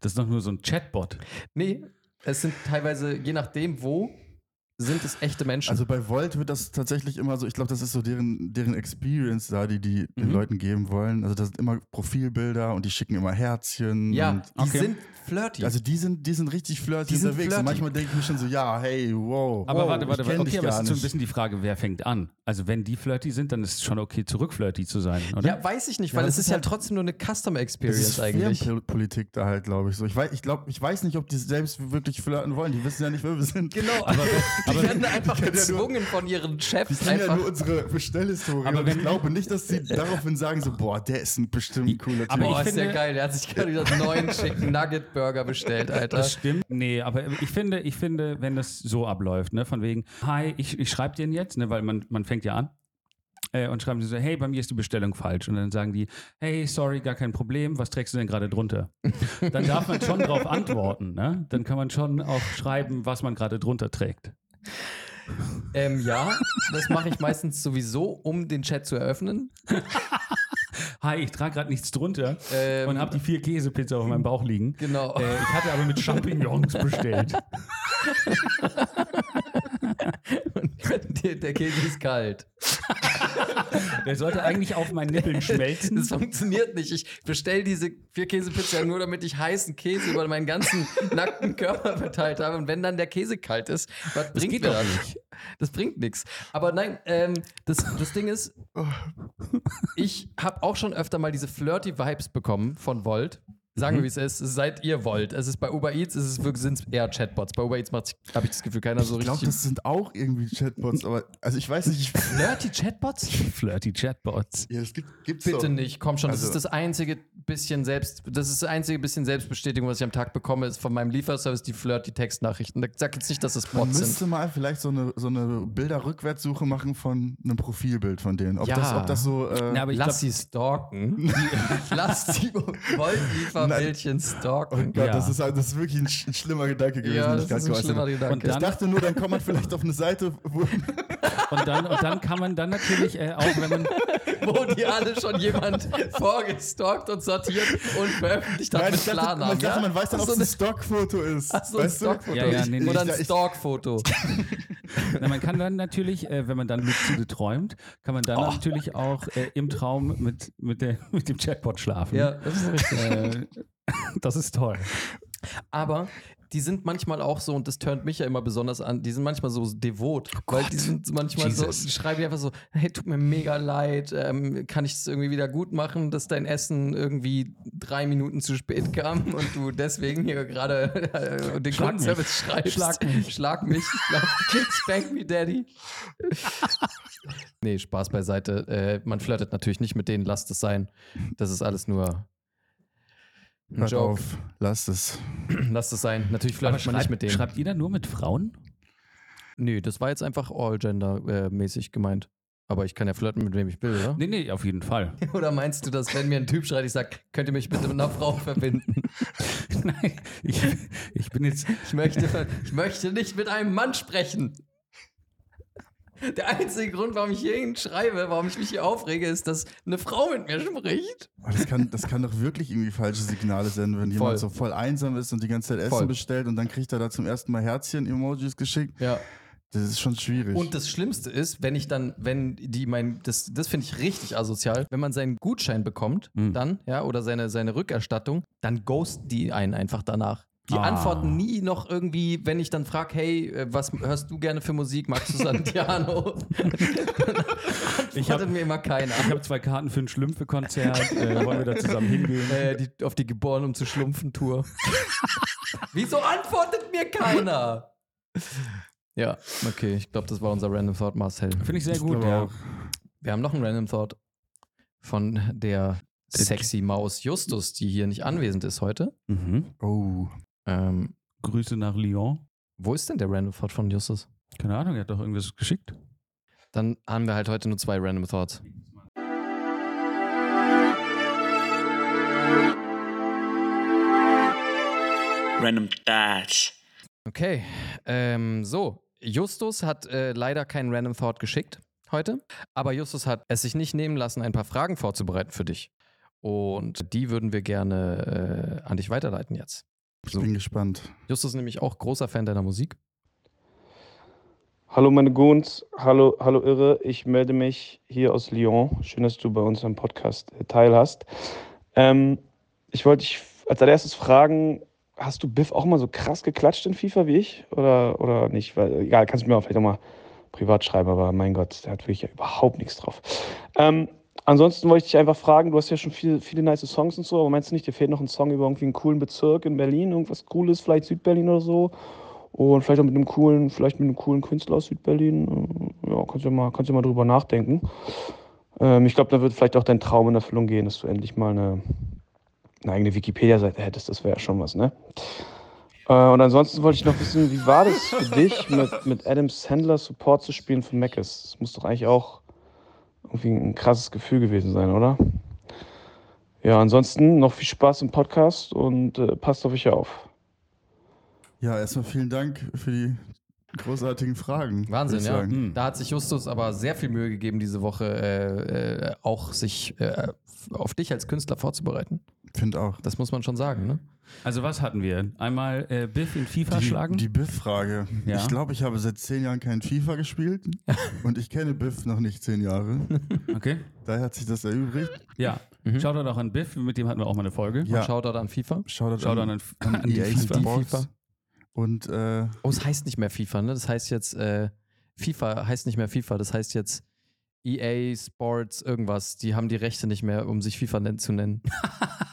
Das ist doch nur so ein Chatbot. Nee, es sind teilweise, je nachdem wo, sind es echte Menschen. Also bei Volt wird das tatsächlich immer so, ich glaube, das ist so deren, deren Experience da, die die den Mhm. Leuten geben wollen. Also das sind immer Profilbilder und die schicken immer Herzchen. ja, und die Okay. sind flirty. Also die sind, die sind richtig flirty Die sind unterwegs. Und flirty. manchmal denke ich mir schon so, ja, hey, wow. Aber wow, warte, warte, warte. Okay, aber es ist so ein bisschen die Frage, wer fängt an? Also wenn die flirty sind, dann ist es schon okay, zurück flirty zu sein, oder? ja, weiß ich nicht, Ja, weil das es ist ist ja halt- trotzdem nur eine Customer Das Experience ist eigentlich. Firmenpolitik da halt, glaube ich so. Ich weiß, ich glaube, ich weiß nicht, ob die selbst wirklich flirten wollen. Die wissen ja nicht, wer wir sind. Genau, aber die werden einfach ja nur- gezwungen von ihren Die Chefs kennen ja einfach. nur unsere Bestellhistorie. Aber ich glaube nicht, dass sie daraufhin sagen so, boah, der ist ein bestimmt ein cooler Typ. aber Boah, ich ist ja finde- geil. Der hat sich gerade wieder einen neuen Chicken Nugget Burger bestellt, Alter. Das stimmt. Nee, aber ich finde, ich finde, wenn das so abläuft, ne, von wegen, hi, ich, ich schreibe dir jetzt, ne, weil man, man fängt ja an. Äh, und schreiben sie so, hey, bei mir ist die Bestellung falsch. Und dann sagen die, hey, sorry, gar kein Problem, was trägst du denn gerade drunter? Dann darf man schon drauf antworten, ne? Dann kann man schon auch schreiben, was man gerade drunter trägt. Ähm, ja, das mache ich meistens sowieso, um den Chat zu eröffnen. Hi, ich trage gerade nichts drunter Ähm, und habe die vier Käsepizza auf meinem Bauch liegen. Genau. Äh, ich hatte aber mit Champignons bestellt. Der, der Käse ist kalt. Der sollte eigentlich auf meinen Nippeln schmelzen. Das funktioniert nicht. Ich bestelle diese vier Käsepizza nur, damit ich heißen Käse über meinen ganzen nackten Körper verteilt habe. Und wenn dann der Käse kalt ist, was bringt geht mir doch das? Das bringt nichts. Aber nein, ähm, das, das Ding ist, ich habe auch schon öfter mal diese flirty Vibes bekommen von Volt. Sagen wir, wie es ist. Seid ihr wollt. Es ist bei Uber Eats, es ist wirklich, sind es eher Chatbots. Bei Uber Eats habe ich das Gefühl, keiner so ich glaube, richtig. das sind auch irgendwie Chatbots, aber also ich weiß nicht, ich, flirty Chatbots? Flirty Chatbots. ja, es gibt gibt's Bitte doch. nicht, komm schon. Das Also- ist das einzige bisschen selbst, das ist das einzige bisschen Selbstbestätigung, was ich am Tag bekomme, ist von meinem Lieferservice die flirty Textnachrichten. Da sag jetzt nicht, dass es Man Bots sind. müsste mal vielleicht so eine, so eine Bilder-Rückwärtssuche machen von einem Profilbild von denen. Ob, Ja. das, ob das so. Äh, Ja, aber ich Lass glaub, sie stalken. Lass die Wolltlieferbildchen oh stalken. Gott, Ja. das, ist, das ist wirklich ein, sch- ein schlimmer Gedanke gewesen. Ja, das ist ein schlimmer. Gedanke. Und dann- Ich dachte nur, dann kommt man vielleicht auf eine Seite, wo. Und dann, und dann kann man dann natürlich äh, auch, wenn man. Wo die alle schon jemand vorgestalkt und sortiert und veröffentlicht hat Nein, mit ich dachte, Klarnamen. ich dachte, man weiß dann, ob so es ein Stockfoto ist. Ach so, ein? Stockfoto. Ja, ja, nee, nee. Oder ein Stalkfoto. Na, man kann dann natürlich, äh, wenn man dann luzide träumt, kann man dann Oh. natürlich auch äh, im Traum mit, mit, der, mit dem Chatbot schlafen. Ja, das ist richtig. Äh, das ist toll. Aber die sind manchmal auch so, und das turnt mich ja immer besonders an, die sind manchmal so devot. weil die sind manchmal Jesus. so, die schreiben einfach so, hey, tut mir mega leid, ähm, kann ich es irgendwie wieder gut machen, dass dein Essen irgendwie drei Minuten zu spät kam und du deswegen hier gerade äh, den Schlag Kundenservice schreibst. Schlag mich. Schlag mich. Spank me, Daddy. nee, Spaß beiseite. Äh, man flirtet natürlich nicht mit denen, lasst es sein. Das ist alles nur ein Hört Joke. auf, lasst es. Lasst es sein. Natürlich flirtet man nicht mit denen. schreibt ihr dann nur mit Frauen? Nö, das war jetzt einfach all-gender-mäßig gemeint. Aber ich kann ja flirten, mit wem ich will, oder? Nee, nee, auf jeden Fall. Oder meinst du, dass wenn mir ein Typ schreit, ich sag, könnt ihr mich bitte mit einer Frau verbinden? Nein, ich, ich bin jetzt. Ich möchte, ich möchte nicht mit einem Mann sprechen. Der einzige Grund, warum ich hierhin schreibe, warum ich mich hier aufrege, ist, dass eine Frau mit mir spricht. Das kann, das kann doch wirklich irgendwie falsche Signale senden, wenn jemand Voll. so voll einsam ist und die ganze Zeit Essen Voll. bestellt und dann kriegt er da zum ersten Mal Herzchen-Emojis geschickt. Ja. Das ist schon schwierig. Und das Schlimmste ist, wenn ich dann, wenn die mein, das, das finde ich richtig asozial, wenn man seinen Gutschein bekommt, Mhm. dann, ja, oder seine, seine Rückerstattung, dann ghosten die einen einfach danach. Die Ah. antworten nie noch irgendwie, wenn ich dann frage, hey, äh, was hörst du gerne für Musik? Magst du Santiano? Ich hab- mir immer keiner. Ich habe zwei Karten für ein Schlümpfe-Konzert. Äh, wollen wir da zusammen hingehen? Äh, die, auf die Geboren um zu schlumpfen Tour. Wieso antwortet mir keiner? Ja, okay, ich glaube, das war unser Random Thought, Marcel. Finde ich sehr gut, ja. Wir haben noch einen Random Thought von der sexy Maus Justus, die hier nicht anwesend ist heute. Mhm. Oh. Ähm, Grüße nach Lyon. wo ist denn der Random Thought von Justus? Keine Ahnung, er hat doch irgendwas geschickt. Dann haben wir halt heute nur zwei Random Thoughts. Random Thoughts. Okay, ähm, so. Justus hat äh, leider keinen Random Thought geschickt heute, aber Justus hat es sich nicht nehmen lassen, ein paar Fragen vorzubereiten für dich. Und die würden wir gerne äh, an dich weiterleiten jetzt. Ich So. bin gespannt. Justus ist nämlich auch großer Fan deiner Musik. Hallo meine Goons, hallo, hallo Irre, ich melde mich hier aus Lyon. Schön, dass du bei unserem Podcast äh, teilhast. Ähm, ich wollte dich als allererstes fragen, hast du Biff auch mal so krass geklatscht in FIFA wie ich oder, oder nicht? Weil, egal, kannst du mir auch vielleicht auch mal privat schreiben, aber mein Gott, der hat wirklich ja überhaupt nichts drauf. Ähm, ansonsten wollte ich dich einfach fragen, du hast ja schon viele, viele nice Songs und so, aber meinst du nicht, dir fehlt noch ein Song über irgendwie einen coolen Bezirk in Berlin, irgendwas Cooles, vielleicht Südberlin oder so? Und vielleicht auch mit einem coolen, vielleicht mit einem coolen Künstler aus Südberlin. Äh, Ja, kannst du ja mal, kannst ja mal drüber nachdenken. Ähm, ich glaube, da wird vielleicht auch dein Traum in Erfüllung gehen, dass du endlich mal eine, eine eigene Wikipedia-Seite hättest. Das wäre ja schon was, ne? Äh, und ansonsten wollte ich noch wissen, wie war das für dich, mit, mit Adam Sandler Support zu spielen für Macis? Das muss doch eigentlich auch irgendwie ein krasses Gefühl gewesen sein, oder? Ja, ansonsten noch viel Spaß im Podcast und äh, passt auf euch auf. Ja, erstmal vielen Dank für die großartigen Fragen. Wahnsinn, ja. Hm. Da hat sich Justus aber sehr viel Mühe gegeben, diese Woche äh, äh, auch sich äh, auf dich als Künstler vorzubereiten. Finde auch. Das muss man schon sagen, ne? Also was hatten wir? Einmal äh, Biff in FIFA Die, schlagen? die Biff-Frage. Ja. Ich glaube, ich habe seit zehn Jahren kein FIFA gespielt und ich kenne Biff noch nicht zehn Jahre. Okay. Daher hat sich das erübrigt. Ja. Mhm. Shoutout auch an Biff, mit dem hatten wir auch mal eine Folge. Ja. Und Shoutout an FIFA. Shoutout Shoutout an, an, an, an die EA FIFA. Sports. FIFA. Und äh, Oh, es heißt nicht mehr FIFA, ne? Das heißt jetzt, äh, FIFA heißt nicht mehr FIFA, das heißt jetzt EA Sports irgendwas. Die haben die Rechte nicht mehr, um sich FIFA zu nennen.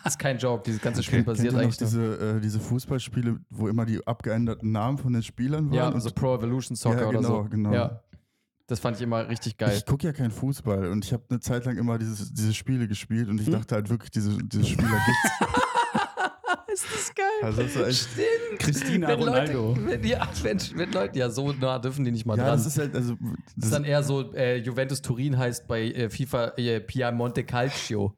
ist kein Joke, dieses ganze Spiel basiert ihr noch eigentlich diese, äh, diese Fußballspiele, wo immer die abgeänderten Namen von den Spielern waren? Ja, Und so Pro Evolution Soccer Ja, oder so. genau, genau. Ja. Das fand ich immer richtig geil. Ich gucke ja keinen Fußball und ich habe eine Zeit lang immer dieses, diese Spiele gespielt und ich Hm? dachte halt wirklich, diese, diese Spieler gibt's. ist das geil? Also das echt. Stimmt. Christina wenn Ronaldo. Leute, wenn, ja, wenn, wenn Leute, ja, so nah dürfen die nicht mal Ja, dran. das ist halt, also. Das Das ist dann eher so, äh, Juventus Turin heißt bei äh, FIFA äh, Piemonte Calcio.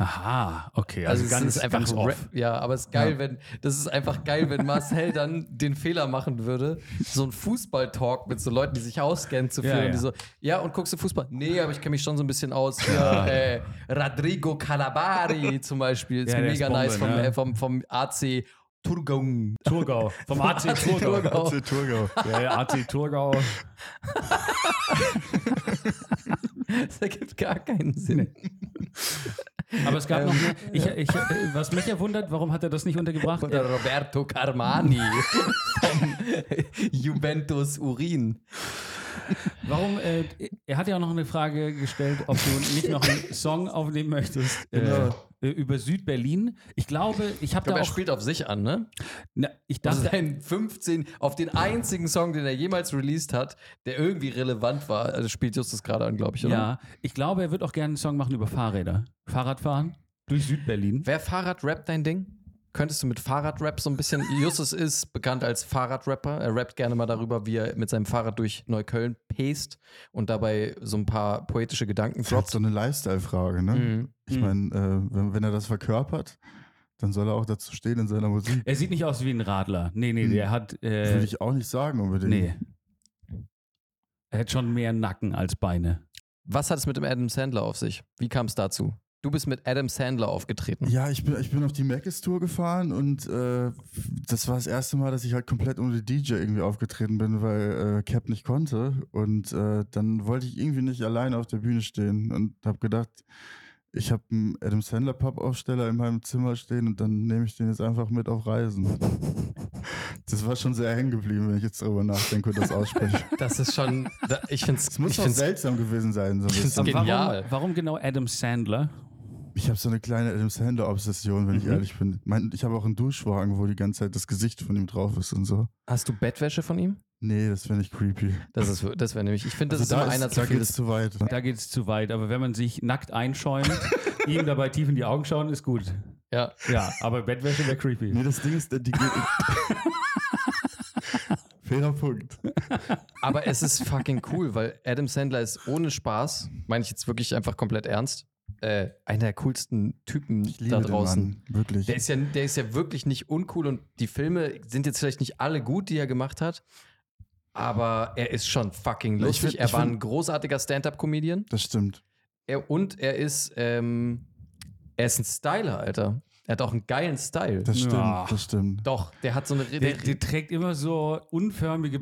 Aha, okay. Also, Also, es ganz, ist einfach ganz off. Ja, aber es ist geil, wenn das ist einfach geil, wenn Marcel dann den Fehler machen würde, so ein Fußball-Talk mit so Leuten, die sich auskennen, zu Ja, führen. ja. Die so, ja, und guckst du Fußball? Nee, aber ich kenne mich schon so ein bisschen aus. Hier, äh, Rodrigo Calabari zum Beispiel, ist Ja, mega nice Bombe, vom, ne? äh, vom, vom AC Turgau. Thurgau. Vom AC. Thurgau. AC Thurgau. Ja, ja, AC Thurgau. Das ergibt gar keinen Sinn. Aber es gab noch eine, ich, ich, äh, was mich ja wundert, warum hat er das nicht untergebracht? Oder Roberto Carmani vom Juventus Urin. Warum, äh, er hat ja auch noch eine Frage gestellt, ob du nicht noch einen Song aufnehmen möchtest äh, Genau. Äh, über Südberlin. Ich glaube, ich habe da er auch, spielt auf sich an, ne? na, ich dachte, ein 15, auf den einzigen Song, den er jemals released hat, der irgendwie relevant war. Also spielt Justus gerade an, glaube ich, oder? ja, ich glaube, er wird auch gerne einen Song machen über Fahrräder. Fahrradfahren durch Südberlin. Wer Fahrradrap dein Ding? Könntest du mit Fahrradrap so ein bisschen. Justus ist bekannt als Fahrradrapper. Er rappt gerne mal darüber, wie er mit seinem Fahrrad durch Neukölln pest und dabei so ein paar poetische Gedanken ist halt droppt. so eine Lifestyle-Frage, ne? Mhm. Ich meine, äh, wenn, wenn er das verkörpert, dann soll er auch dazu stehen in seiner Musik. Er sieht nicht aus wie ein Radler. Nee, nee, Hm. der hat. Äh, Würde ich auch nicht sagen unbedingt. nee. Er hat schon mehr Nacken als Beine. Was hat es mit dem Adam Sandler auf sich? Wie kam es dazu? Du bist mit Adam Sandler aufgetreten. Ja, ich bin, ich bin auf die Macis Tour gefahren und äh, das war das erste Mal, dass ich halt komplett ohne DJ irgendwie aufgetreten bin, weil äh, Cap nicht konnte. Und äh, dann wollte ich irgendwie nicht alleine auf der Bühne stehen und habe gedacht, ich habe einen Adam Sandler Pappaufsteller in meinem Zimmer stehen und dann nehme ich den jetzt einfach mit auf Reisen. Das war schon sehr hängen geblieben, wenn ich jetzt darüber nachdenke und das ausspreche. Das ist schon. Ich finde es muss doch seltsam gewesen sein, so ein find's bisschen. ge- Genial. Warum, warum genau Adam Sandler? Ich habe so eine kleine Adam Sandler-Obsession, wenn ich Mhm. ehrlich bin. Mein, ich habe auch einen Duschwagen, wo die ganze Zeit das Gesicht von ihm drauf ist und so. Hast du Bettwäsche von ihm? Nee, das finde ich creepy. Das ist, das wäre nämlich. Ich finde, das Also ist immer einer zu da viel. geht's zu weit. Da geht es zu weit. Aber wenn man sich nackt einschäumt, ihm dabei tief in die Augen schauen, ist gut. Ja. Ja, aber Bettwäsche wäre creepy. Nee, das Ding ist, die geht. Fairer Punkt. Aber es ist fucking cool, weil Adam Sandler ist ohne Spaß, meine ich jetzt wirklich einfach komplett ernst, äh, einer der coolsten Typen da draußen. Mann, wirklich. Der ist, ja, der ist ja wirklich nicht uncool und die Filme sind jetzt vielleicht nicht alle gut, die er gemacht hat, aber er ist schon fucking lustig. find- er war find- ein großartiger Stand-Up-Comedian das stimmt. er, und er ist, ähm, er ist ein Styler, Alter. Er hat auch einen geilen Style. Das stimmt. Ja. Das stimmt. Doch, der hat so eine. Der, Der, der trägt immer so unförmige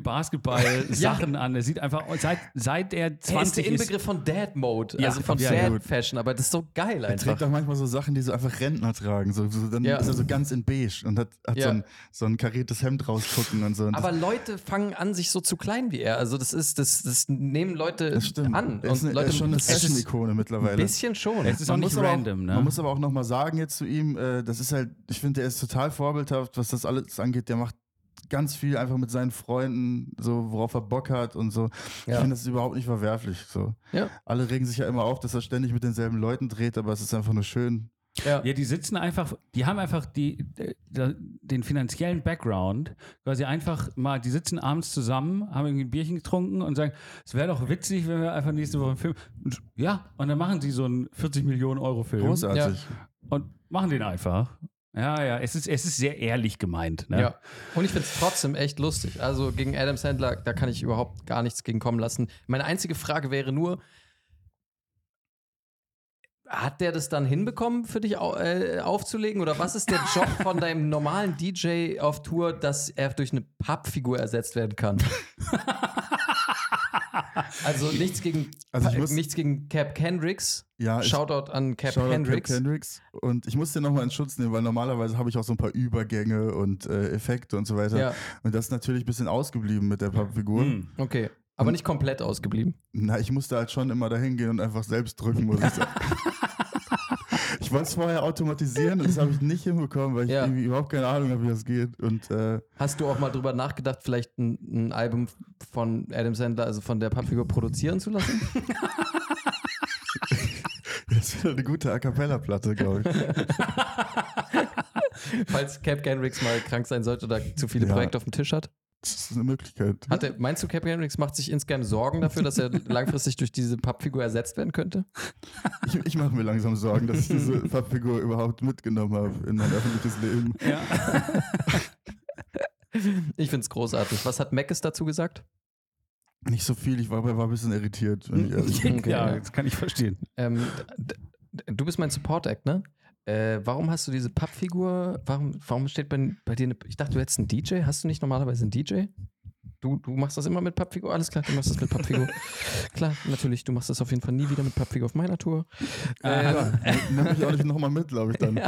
Basketball-Sachen an. Er sieht einfach, seit, seit er er ist 20 der ist, Inbegriff von Dad-Mode, Ja, also von ja, Sad gut. Fashion, aber das ist so geil Er einfach. trägt auch manchmal so Sachen, die so einfach Rentner tragen. So, so, dann Ja. ist er so ganz in beige und hat, hat Ja. so, ein, so ein kariertes Hemd rausgucken und so. Und Aber Leute fangen an, sich so zu klein wie er. Also das ist, das, das nehmen Leute das, an. Er ist, eine, er Leute, ist schon eine ist Fashion-Ikone ein mittlerweile. bisschen schon. Es ist auch nicht random, auch, ne? Man muss aber auch nochmal sagen jetzt zu ihm, äh, das ist halt, ich finde, der ist total vorbildhaft, was das alles angeht. Der macht ganz viel einfach mit seinen Freunden, so worauf er Bock hat und so. Ich Ja. finde, das ist überhaupt nicht verwerflich. So. Ja. Alle regen sich ja immer auf, dass er ständig mit denselben Leuten dreht, aber es ist einfach nur schön. ja. Ja, die sitzen einfach, die haben einfach die, äh, den finanziellen Background, quasi einfach mal, die sitzen abends zusammen, haben irgendwie ein Bierchen getrunken und sagen, es wäre doch witzig, wenn wir einfach nächste Woche einen Film. Und, ja, und dann machen sie so einen 40 Millionen Euro Film Großartig. Und machen den einfach. Ja, ja, es ist, es ist sehr ehrlich gemeint. Ne? Ja. Und ich finde es trotzdem echt lustig. Also gegen Adam Sandler, da kann ich überhaupt gar nichts gegen kommen lassen. Meine einzige Frage wäre nur, hat der das dann hinbekommen, für dich äh, aufzulegen? Oder was ist der Job von deinem normalen DJ auf Tour, dass er durch eine Pappfigur ersetzt werden kann? also nichts gegen, Also muss- nichts gegen Cap Kendricks. Ja, Shoutout an Cap Shoutout Kendricks. Cap Kendricks. Und ich muss den nochmal in Schutz nehmen, weil normalerweise habe ich auch so ein paar Übergänge und äh, Effekte und so weiter. Ja, Und das ist natürlich ein bisschen ausgeblieben mit der Pappfigur. Hm. okay. Aber nicht komplett ausgeblieben. Na, ich musste halt schon immer dahin gehen und einfach selbst drücken, muss ich sagen. ich wollte es vorher automatisieren und das habe ich nicht hinbekommen, weil ich Ja. überhaupt keine Ahnung habe, wie das geht. Und äh, Hast du auch mal drüber nachgedacht, vielleicht ein, ein Album von Adam Sandler, also von der Pappfigur, produzieren zu lassen? das wäre eine gute A Cappella-Platte, glaube ich. Falls Cap Kendricks mal krank sein sollte oder zu viele Ja. Projekte auf dem Tisch hat? Ist eine Möglichkeit. Hat er, meinst du, Captain Hendrix macht sich insgeheim Sorgen dafür, dass er langfristig durch diese Pappfigur ersetzt werden könnte? Ich, ich mache mir langsam Sorgen, dass ich diese Pappfigur überhaupt mitgenommen habe in mein öffentliches Leben. Ja. Ich finde es großartig. Was hat Mackes dazu gesagt? Nicht so viel, ich war, war ein bisschen irritiert. Okay, ja, das kann ich verstehen. Ähm, du bist mein Support-Act, ne? Äh, warum hast du diese Pappfigur? Warum, warum steht bei, bei dir eine. Ich dachte, du hättest einen DJ. Hast du nicht normalerweise einen DJ? Du, du machst das immer mit Pappfigur? Alles klar, du machst das mit Pappfigur. klar, natürlich, du machst das auf jeden Fall nie wieder mit Pappfigur auf meiner Tour. Ähm, Nimm mich auch nicht nochmal mit, glaube ich dann.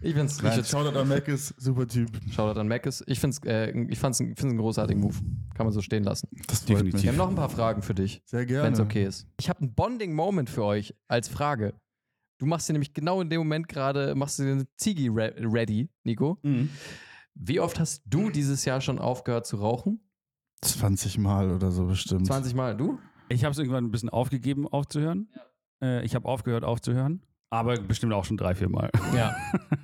ich find's, Nein, find's Shoutout an Mac ist super Typ. Shoutout an Mackes. Ich find's, äh, ich fand's, ich find's einen großartigen Move. Kann man so stehen lassen. Das Definitiv. Wir haben noch ein paar Fragen für dich. Sehr gerne. wenn es okay ist. Ich habe einen Bonding-Moment für euch als Frage. Du machst dir nämlich genau in dem Moment gerade, machst du dir eine Ziggy re ready, Nico. Mhm. Wie oft hast du dieses Jahr schon aufgehört zu rauchen? 20 Mal oder so bestimmt. 20 Mal. Du? Ich habe es irgendwann ein bisschen aufgegeben, aufzuhören. Äh, ich habe aufgehört, aufzuhören. Aber bestimmt auch schon drei, vier Mal. Ja.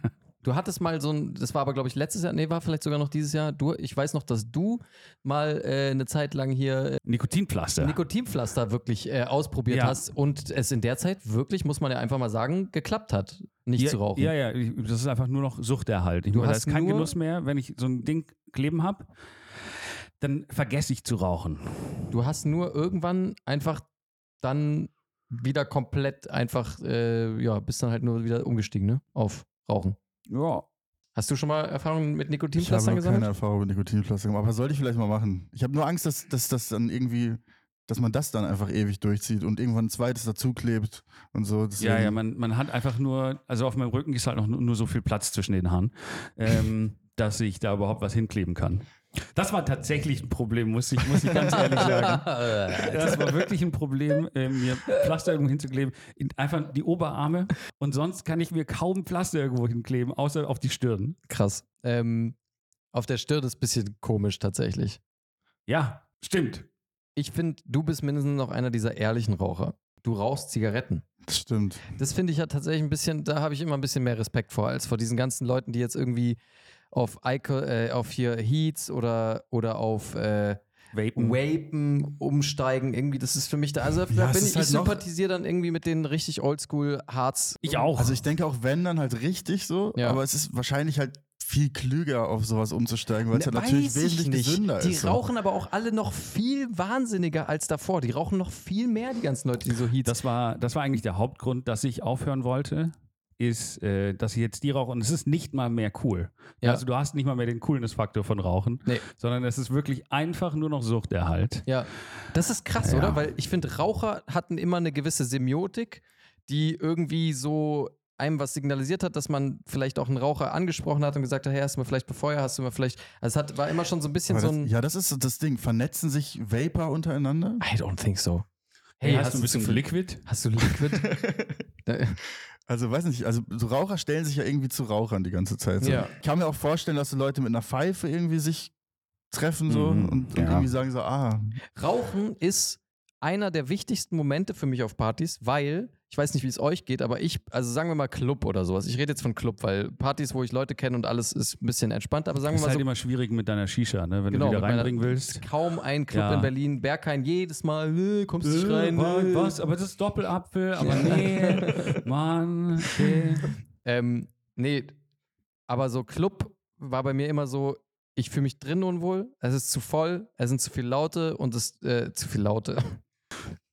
Du hattest mal so ein, das war aber glaube ich letztes Jahr, nee, war vielleicht sogar noch dieses Jahr. Du, ich weiß noch, dass du mal äh, eine Zeit lang hier äh, Nikotinpflaster. Nikotinpflaster wirklich äh, ausprobiert Ja. hast und es in der Zeit wirklich, muss man ja einfach mal sagen, geklappt hat, nicht ja, zu rauchen. Ja, ja, das ist einfach nur noch Suchterhalt. Ich Du meine, da hast ist kein Genuss mehr. Wenn ich so ein Ding kleben habe, dann vergesse ich zu rauchen. Du hast nur irgendwann einfach dann wieder komplett einfach, äh, ja, bist dann halt nur wieder umgestiegen, ne? Auf Rauchen. Ja. Hast du schon mal Erfahrungen mit Ich habe Nikotinpflastern noch keine gesammelt? Erfahrung mit Nikotinpflaster gemacht, aber sollte ich vielleicht mal machen. Ich habe nur Angst, dass, dass das dann irgendwie, dass man das dann einfach ewig durchzieht und irgendwann ein zweites dazuklebt und so. Deswegen, Ja, ja, man, man hat einfach nur, also auf meinem Rücken ist halt noch nur, nur so viel Platz zwischen den Haaren, ähm, dass ich da überhaupt was hinkleben kann. Das war tatsächlich ein Problem, muss ich, muss ich ganz ehrlich sagen. Das war wirklich ein Problem, äh, mir Pflaster irgendwo hinzukleben. In, einfach die Oberarme und sonst kann ich mir kaum Pflaster irgendwo hinkleben, außer auf die Stirn. Krass. Ähm, auf der Stirn ist ein bisschen komisch tatsächlich. Ja, stimmt. Ich finde, du bist mindestens noch einer dieser ehrlichen Raucher. Du rauchst Zigaretten. das stimmt. Das finde ich ja tatsächlich ein bisschen, da habe ich immer ein bisschen mehr Respekt vor, als vor diesen ganzen Leuten, die jetzt irgendwie auf, Ico, äh, auf hier Heats oder, oder auf äh, Vapen. Vapen umsteigen. Irgendwie, das ist für mich da. Also Ja, bin ich, halt ich sympathisiere dann irgendwie mit den richtig oldschool Harz. Ich auch. Also ich denke auch, wenn, dann halt richtig so, Ja. aber es ist wahrscheinlich halt viel klüger, auf sowas umzusteigen, weil es Ne, halt natürlich wesentlich nicht. gesünder Die ist. so. rauchen aber auch alle noch viel wahnsinniger als davor. Die rauchen noch viel mehr, die ganzen Leute, die so Heats. Das war, das war eigentlich der Hauptgrund, dass ich aufhören wollte, ist, äh, dass ich jetzt die rauche und es ist nicht mal mehr cool. Ja. Also du hast nicht mal mehr den Coolness-Faktor von Rauchen, Nee. sondern es ist wirklich einfach nur noch Suchterhalt. Ja, das ist krass, Ja. oder? Weil ich finde, Raucher hatten immer eine gewisse Semiotik, die irgendwie so einem was signalisiert hat, dass man vielleicht auch einen Raucher angesprochen hat und gesagt hat, hey, hast du mir vielleicht befeuert, hast du mir vielleicht. Also es hat, war immer schon so ein bisschen Aber so das, ein. ja, das ist das Ding. Vernetzen sich Vapor untereinander? I don't think so. Hey, hast, du ein bisschen Liquid? Hast du Liquid? Also weiß nicht, also so Raucher stellen sich ja irgendwie zu Rauchern die ganze Zeit. So. Ja. Ich kann mir auch vorstellen, dass so Leute mit einer Pfeife irgendwie sich treffen so Mhm, und, und ja. irgendwie sagen so, ah, Rauchen ist einer der wichtigsten Momente für mich auf Partys, weil, ich weiß nicht, wie es euch geht, aber ich, also sagen wir mal Club oder sowas. Ich rede jetzt von Club, weil Partys, wo ich Leute kenne und alles ist ein bisschen entspannt, aber sagen ist wir mal halt so immer schwierig mit deiner Shisha, ne? wenn Genau, du wieder mit meiner- reinbringen willst. kaum ein Club Ja. in Berlin, Berghain, jedes Mal, äh, kommst du nicht Äh, rein. wa- äh. Was? Aber das ist Doppelapfel, aber nee. Mann, okay. Ähm, nee, aber so Club war bei mir immer so, ich fühle mich drin unwohl, es ist zu voll, es sind zu viele Laute und es äh, zu viele Laute.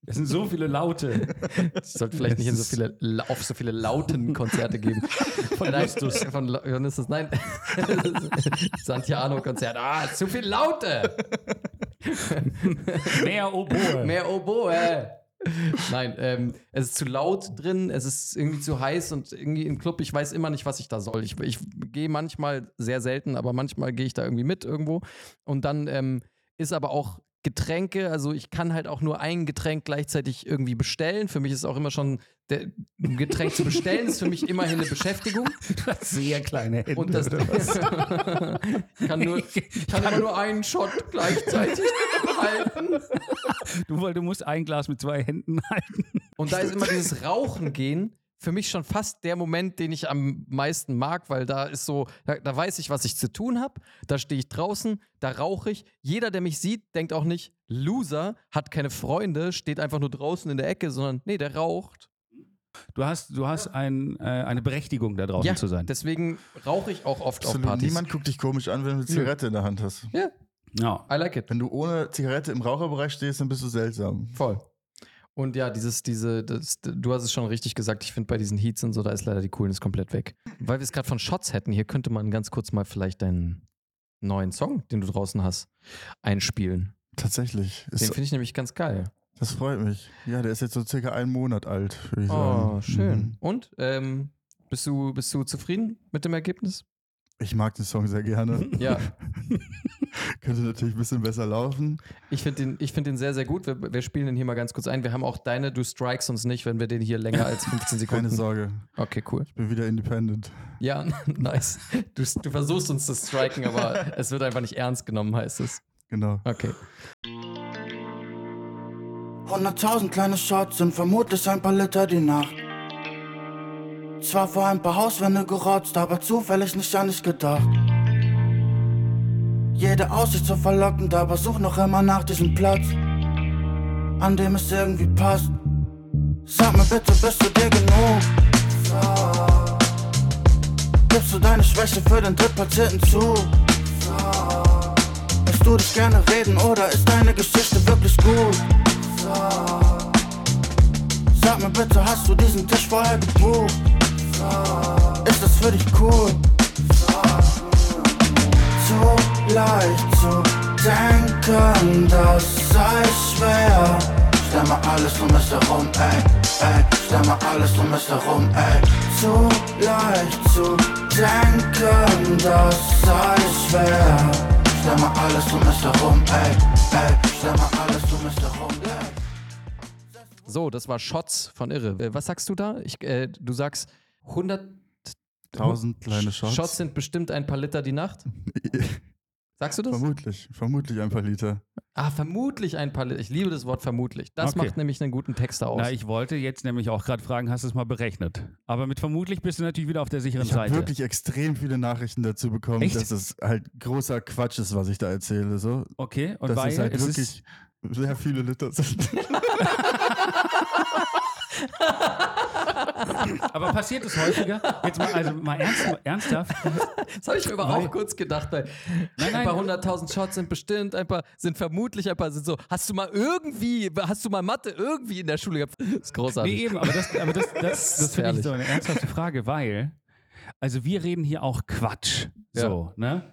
Es sind so viele Laute. Ich sollte vielleicht nicht in so viele, auf so viele lauten Konzerte geben. Von Justus. Von Justus, nein. Santiano-Konzert. Ah, zu viel Laute. Mehr Oboe. Mehr Oboe. Nein, ähm, es ist zu laut drin, es ist irgendwie zu heiß und irgendwie im Club, ich weiß immer nicht, was ich da soll. Ich, ich gehe manchmal sehr selten, aber manchmal gehe ich da irgendwie mit irgendwo. Und dann ähm, ist aber auch Getränke, also ich kann halt auch nur ein Getränk gleichzeitig irgendwie bestellen. Für mich ist auch immer schon, der, ein Getränk zu bestellen, ist für mich immerhin eine Beschäftigung. Sehr kleine Hände. Und das ich kann nur, ich kann immer nur einen Shot gleichzeitig halten. du, weil du musst ein Glas mit zwei Händen halten. Und da ist immer dieses Rauchen gehen, für mich schon fast der Moment, den ich am meisten mag, weil da ist so, da, da weiß ich, was ich zu tun habe. Da stehe ich draußen, da rauche ich. Jeder, der mich sieht, denkt auch nicht, Loser, hat keine Freunde, steht einfach nur draußen in der Ecke, sondern nee, der raucht. Du hast, du hast ein, äh, eine Berechtigung, da draußen Ja, zu sein. deswegen rauche ich auch oft auf Absolut. Partys. Niemand guckt dich komisch an, wenn du eine Zigarette in der Hand hast. Ja, Ja. I like it. Wenn du ohne Zigarette im Raucherbereich stehst, dann bist du seltsam. Voll. Und ja, dieses, diese, das, du hast es schon richtig gesagt, ich finde bei diesen Heats und so, da ist leider die Coolness komplett weg. Weil wir es gerade von Shots hätten, hier könnte man ganz kurz mal vielleicht deinen neuen Song, den du draußen hast, einspielen. Tatsächlich. Den finde ich nämlich ganz geil. das freut mich. Ja, der ist jetzt so circa einen Monat alt, würde ich sagen. Oh, schön. Mhm. Und ähm, bist, du, bist du zufrieden mit dem Ergebnis? Ich mag den Song sehr gerne. Ja. Könnte natürlich ein bisschen besser laufen. Ich finde den, ich find den sehr, sehr gut. Wir, wir spielen den hier mal ganz kurz ein. Wir haben auch deine, du strikes uns nicht, wenn wir den hier länger als 15 Sekunden. Keine Sorge. Okay, cool. Ich bin wieder independent. Ja, nice. Du, du versuchst uns zu striken, aber es wird einfach nicht ernst genommen, heißt es. Genau. Okay. 100.000 kleine Shots sind vermutlich ein paar Liter die Nacht. Zwar vor ein paar Hauswände gerotzt, aber zufällig nicht an dich gedacht. Jede Aussicht so verlockend, aber such noch immer nach diesem Platz, an dem es irgendwie passt. Sag mir bitte, bist du dir genug? Gibst du deine Schwäche für den Drittplatzierten zu? Lässt du dich gerne reden oder ist deine Geschichte wirklich gut? Sag mir bitte, hast du diesen Tisch vorher gebucht? Ist das für dich cool? Zu leicht zu denken, das sei schwer. Stell mal alles um mich herum, ey, ey. Stell mal um mich herum, ey. Zu leicht zu denken, das sei schwer. Stell mal alles um mich herum, ey, ey. Stell mal alles um mich herum. So, das war Shots von Irre. Äh, Was sagst du da? Ich, äh, du sagst 100 Tausend kleine Shots. Shots sind bestimmt ein paar Liter die Nacht. Sagst du das? Vermutlich. Vermutlich ein paar Liter. Ah, vermutlich ein paar Liter. Ich liebe das Wort vermutlich. Das Okay. macht nämlich einen guten Texter aus. Na, ich wollte jetzt nämlich auch gerade fragen, hast du es mal berechnet? Aber mit vermutlich bist du natürlich wieder auf der sicheren Ich habe Seite. wirklich extrem viele Nachrichten dazu bekommen, Echt? dass es halt großer Quatsch ist, was ich da erzähle. So. Okay, und dass weil es halt es wirklich sehr viele Liter sind. Aber passiert es häufiger? Jetzt mal, also mal ernst, ernsthaft. Das habe ich mir aber Weil- auch kurz gedacht, weil Nein, ein paar nein. hunderttausend Shots sind bestimmt, ein paar sind vermutlich, ein paar sind so. Hast du mal irgendwie, hast du mal Mathe irgendwie in der Schule gehabt? Das ist großartig. Nee, eben, aber das, aber das, das, das, ist finde ich so eine ernsthafte Frage, weil, also wir reden hier auch Quatsch. So, ne?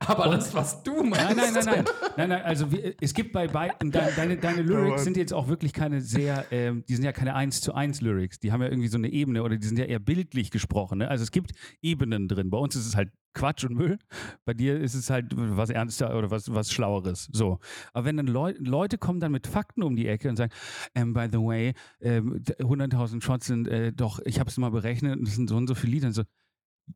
Aber das, was du meinst. Nein, nein, nein, nein. nein, also es gibt bei beiden, de, deine, deine Lyrics sind jetzt auch wirklich keine sehr, ähm, die sind ja keine 1 zu 1 Lyrics. Die haben ja irgendwie so eine Ebene oder die sind ja eher bildlich gesprochen. Ne? Also es gibt Ebenen drin. Bei uns ist es halt Quatsch und Müll. Bei dir ist es halt was Ernster oder was, was Schlaueres. So. Aber wenn dann Leu Leute kommen dann mit Fakten um die Ecke und sagen, ähm, by the way, ähm, 100.000 Shots sind äh, doch, ich habe es mal berechnet und es sind so und so viele Lieder. Und so,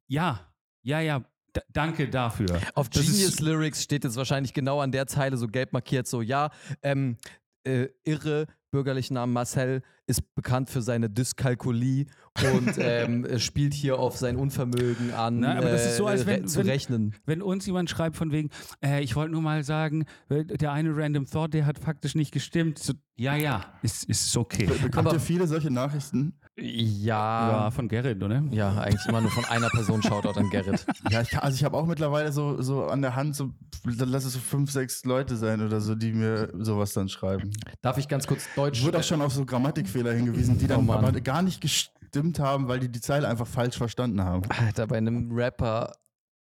ja, ja, ja, danke dafür. Auf Das Genius Lyrics steht jetzt wahrscheinlich genau an der Zeile so gelb markiert, so ja, ähm, äh, irre, bürgerlichen Namen Marcel, ist bekannt für seine Dyskalkulie und ähm, äh, spielt hier auf sein Unvermögen an, Na, aber das ist so, als äh, wenn- re- zu wenn- rechnen. Wenn uns jemand schreibt von wegen, äh, ich wollte nur mal sagen, äh, der eine Random Thought, der hat faktisch nicht gestimmt. So, ja, ja, ist, ist okay. Bekommt Aber- ihr viele solche Nachrichten? Ja, Ja, von Gerrit, oder? ja, eigentlich immer nur von einer Person Shoutout an Gerrit. Ja, ich, also ich habe auch mittlerweile so, so an der Hand, so, lass es so fünf, sechs Leute sein oder so, die mir sowas dann schreiben. Darf ich ganz kurz Deutsch? Ich wurde auch schon auf so Grammatikfehler hingewiesen, die Oh dann Mann. aber gar nicht gestimmt haben, weil die die Zeile einfach falsch verstanden haben. Alter, bei einem Rapper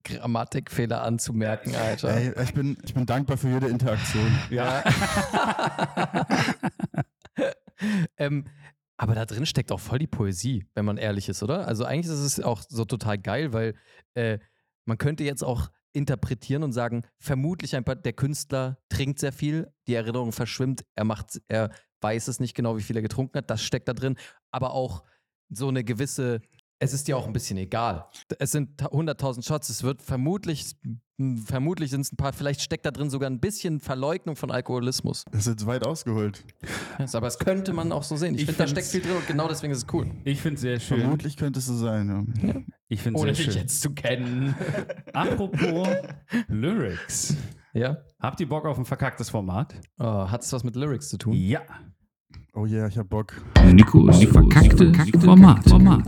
Grammatikfehler anzumerken, Alter. Ey, ich, bin, ich bin dankbar für jede Interaktion. Ja. ähm, aber da drin steckt auch voll die Poesie, wenn man ehrlich ist, oder? Also eigentlich ist es auch so total geil, weil äh, man könnte jetzt auch interpretieren und sagen, vermutlich ein paar, der Künstler trinkt sehr viel, die Erinnerung verschwimmt, er macht, er weiß es nicht genau, wie viel er getrunken hat, das steckt da drin, aber auch so eine gewisse es ist dir auch ein bisschen egal. Es sind ta- 100.000 Shots, es wird vermutlich, m, vermutlich sind es ein paar, vielleicht steckt da drin sogar ein bisschen Verleugnung von Alkoholismus. Das ist jetzt weit ausgeholt. Yes, aber es könnte man auch so sehen. Ich, Ich finde, da steckt viel drin und genau deswegen ist es cool. Ich finde es sehr schön. Vermutlich könnte es so sein, ja. Ich finde Ohne es sehr dich schön. jetzt zu kennen. Apropos Lyrics. Ja? Habt ihr Bock auf ein verkacktes Format? Oh, Hat es was mit Lyrics zu tun? Ja. Oh yeah, ich hab Bock. Nikos verkackte Format. Format.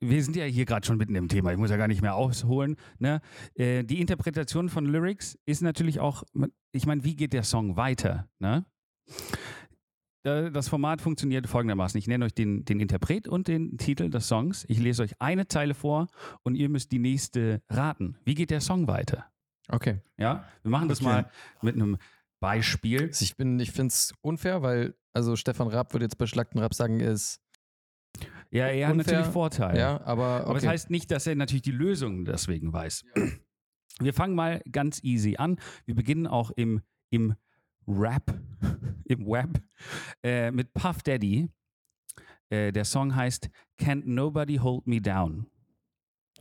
Wir sind ja hier gerade schon mitten im Thema. Ich muss ja gar nicht mehr ausholen. Ne? Äh, die Interpretation von Lyrics ist natürlich auch, ich meine, wie geht der Song weiter? Ne? Das Format funktioniert folgendermaßen. Ich nenne euch den, den Interpret und den Titel des Songs. Ich lese euch eine Zeile vor und ihr müsst die nächste raten. Wie geht der Song weiter? Okay. Ja, wir machen das Okay. mal mit einem Beispiel. Also Ich, bin- ich finde es unfair, weil, also Stefan Raab würde jetzt bei Schlackten Raab sagen, ist. Ja, er hat Unfair, natürlich Vorteile. Ja, aber. Okay. Aber das heißt nicht, dass er natürlich die Lösung deswegen weiß. Wir fangen mal ganz easy an. Wir beginnen auch im, im Rap, im Web, äh, mit Puff Daddy. Äh, der Song heißt Can't Nobody Hold Me Down.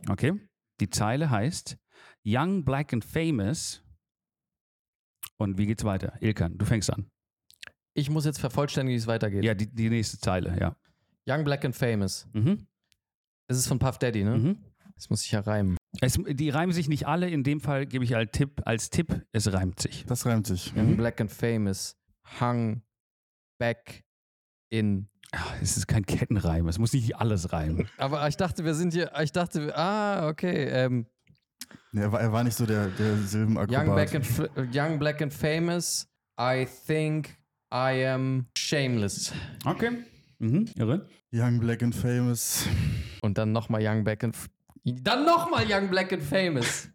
Okay? Die Zeile heißt Young, Black and Famous. Und wie geht's weiter? Ilkan, du fängst an. ich muss jetzt vervollständigen, wie es weitergeht. Ja, die, die nächste Zeile, ja. Young, Black and Famous. Mhm. Das ist von Puff Daddy, ne? Mhm. Das muss ich ja reimen. Es, die reimen sich nicht alle. In dem Fall gebe ich als Tipp, als Tipp, es reimt sich. Das reimt sich. Young, Black and Famous. Hung back in. Ach, Es ist kein Kettenreim. Es muss nicht alles reimen. Aber ich dachte, wir sind hier. Ich dachte, ah, okay. Ähm, Nee, er, war, er war nicht so der, der young, Silbenakrobat. black and, young, Black and Famous. I think I am shameless. Okay. Mhm. Irre. Young, Black and Famous. Und dann nochmal Young, Black and. Dann nochmal Young, Black and Famous.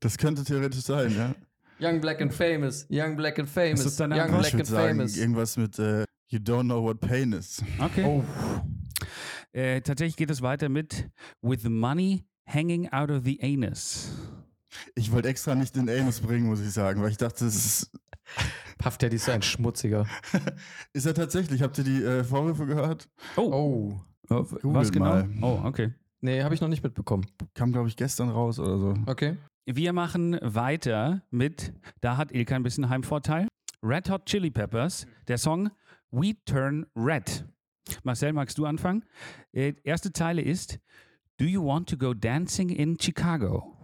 Das könnte theoretisch sein, ja. Young, Black and Famous. Young, Black and Famous. Ist das Young, ich Black würde and sagen, Famous. irgendwas mit äh, You don't know what pain is. Okay. Oh. Äh, tatsächlich geht es weiter mit With money hanging out of the anus. Ich wollte extra nicht den Anus bringen, muss ich sagen, weil ich dachte, das ist, Puff Daddy ist ein Schmutziger. ist er tatsächlich. Habt ihr die äh, Vorwürfe gehört? Oh. Oh, was Googelt genau? mal. Oh, okay. Nee, habe ich noch nicht mitbekommen. Kam, glaube ich, gestern raus oder so. Okay. Wir machen weiter mit, da hat Ilka ein bisschen Heimvorteil. Red Hot Chili Peppers, der Song We Turn Red. Marcel, magst du anfangen? Äh, erste Zeile ist Do you want to go dancing in Chicago?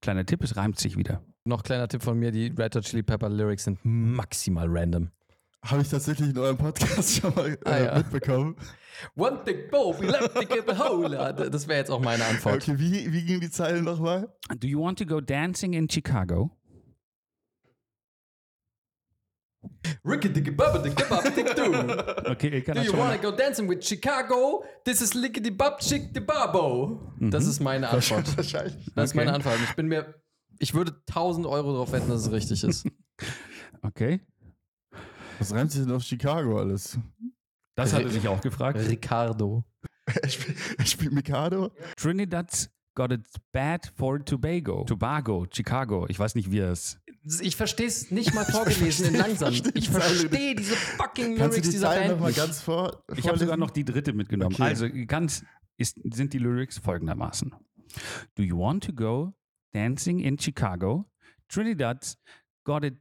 Kleiner Tipp, es reimt sich wieder. Noch kleiner Tipp von mir: Die Red Hot Chili Pepper Lyrics sind maximal random. Habe ich tatsächlich in eurem Podcast schon mal äh, Ah, ja. mitbekommen. One thing bow, we left the give a hole. Ja, d- Das wäre jetzt auch meine Antwort. Okay, wie, wie ging die Zeile nochmal? Do you want to go dancing in Chicago? Ricky diggy bubba diggy bub dick do. Okay, Ilka Do hat you wanna go dancing with Chicago? This is lickety bub chick the babo. Das ist meine Antwort. Wahrscheinlich. Das ist Okay. meine Antwort. Ich bin mir, ich würde 1000 Euro darauf wetten, dass es richtig ist. Okay. Was reimt sich denn auf Chicago alles? Das hat er sich auch gefragt. Ricardo. Er spielt, er spielt Mikado? Trinidad's got it bad for Tobago. Tobago, Chicago. Ich weiß nicht, wie es. Ich verstehe es nicht mal vorgelesen in langsam. Ich verstehe diese fucking Kannst du Lyrics die dieser Band nicht. ganz vor? Ich habe sogar noch die dritte mitgenommen. Okay. Also ganz ist, sind die Lyrics folgendermaßen. Do you want to go dancing in Chicago? Trinidad's got it,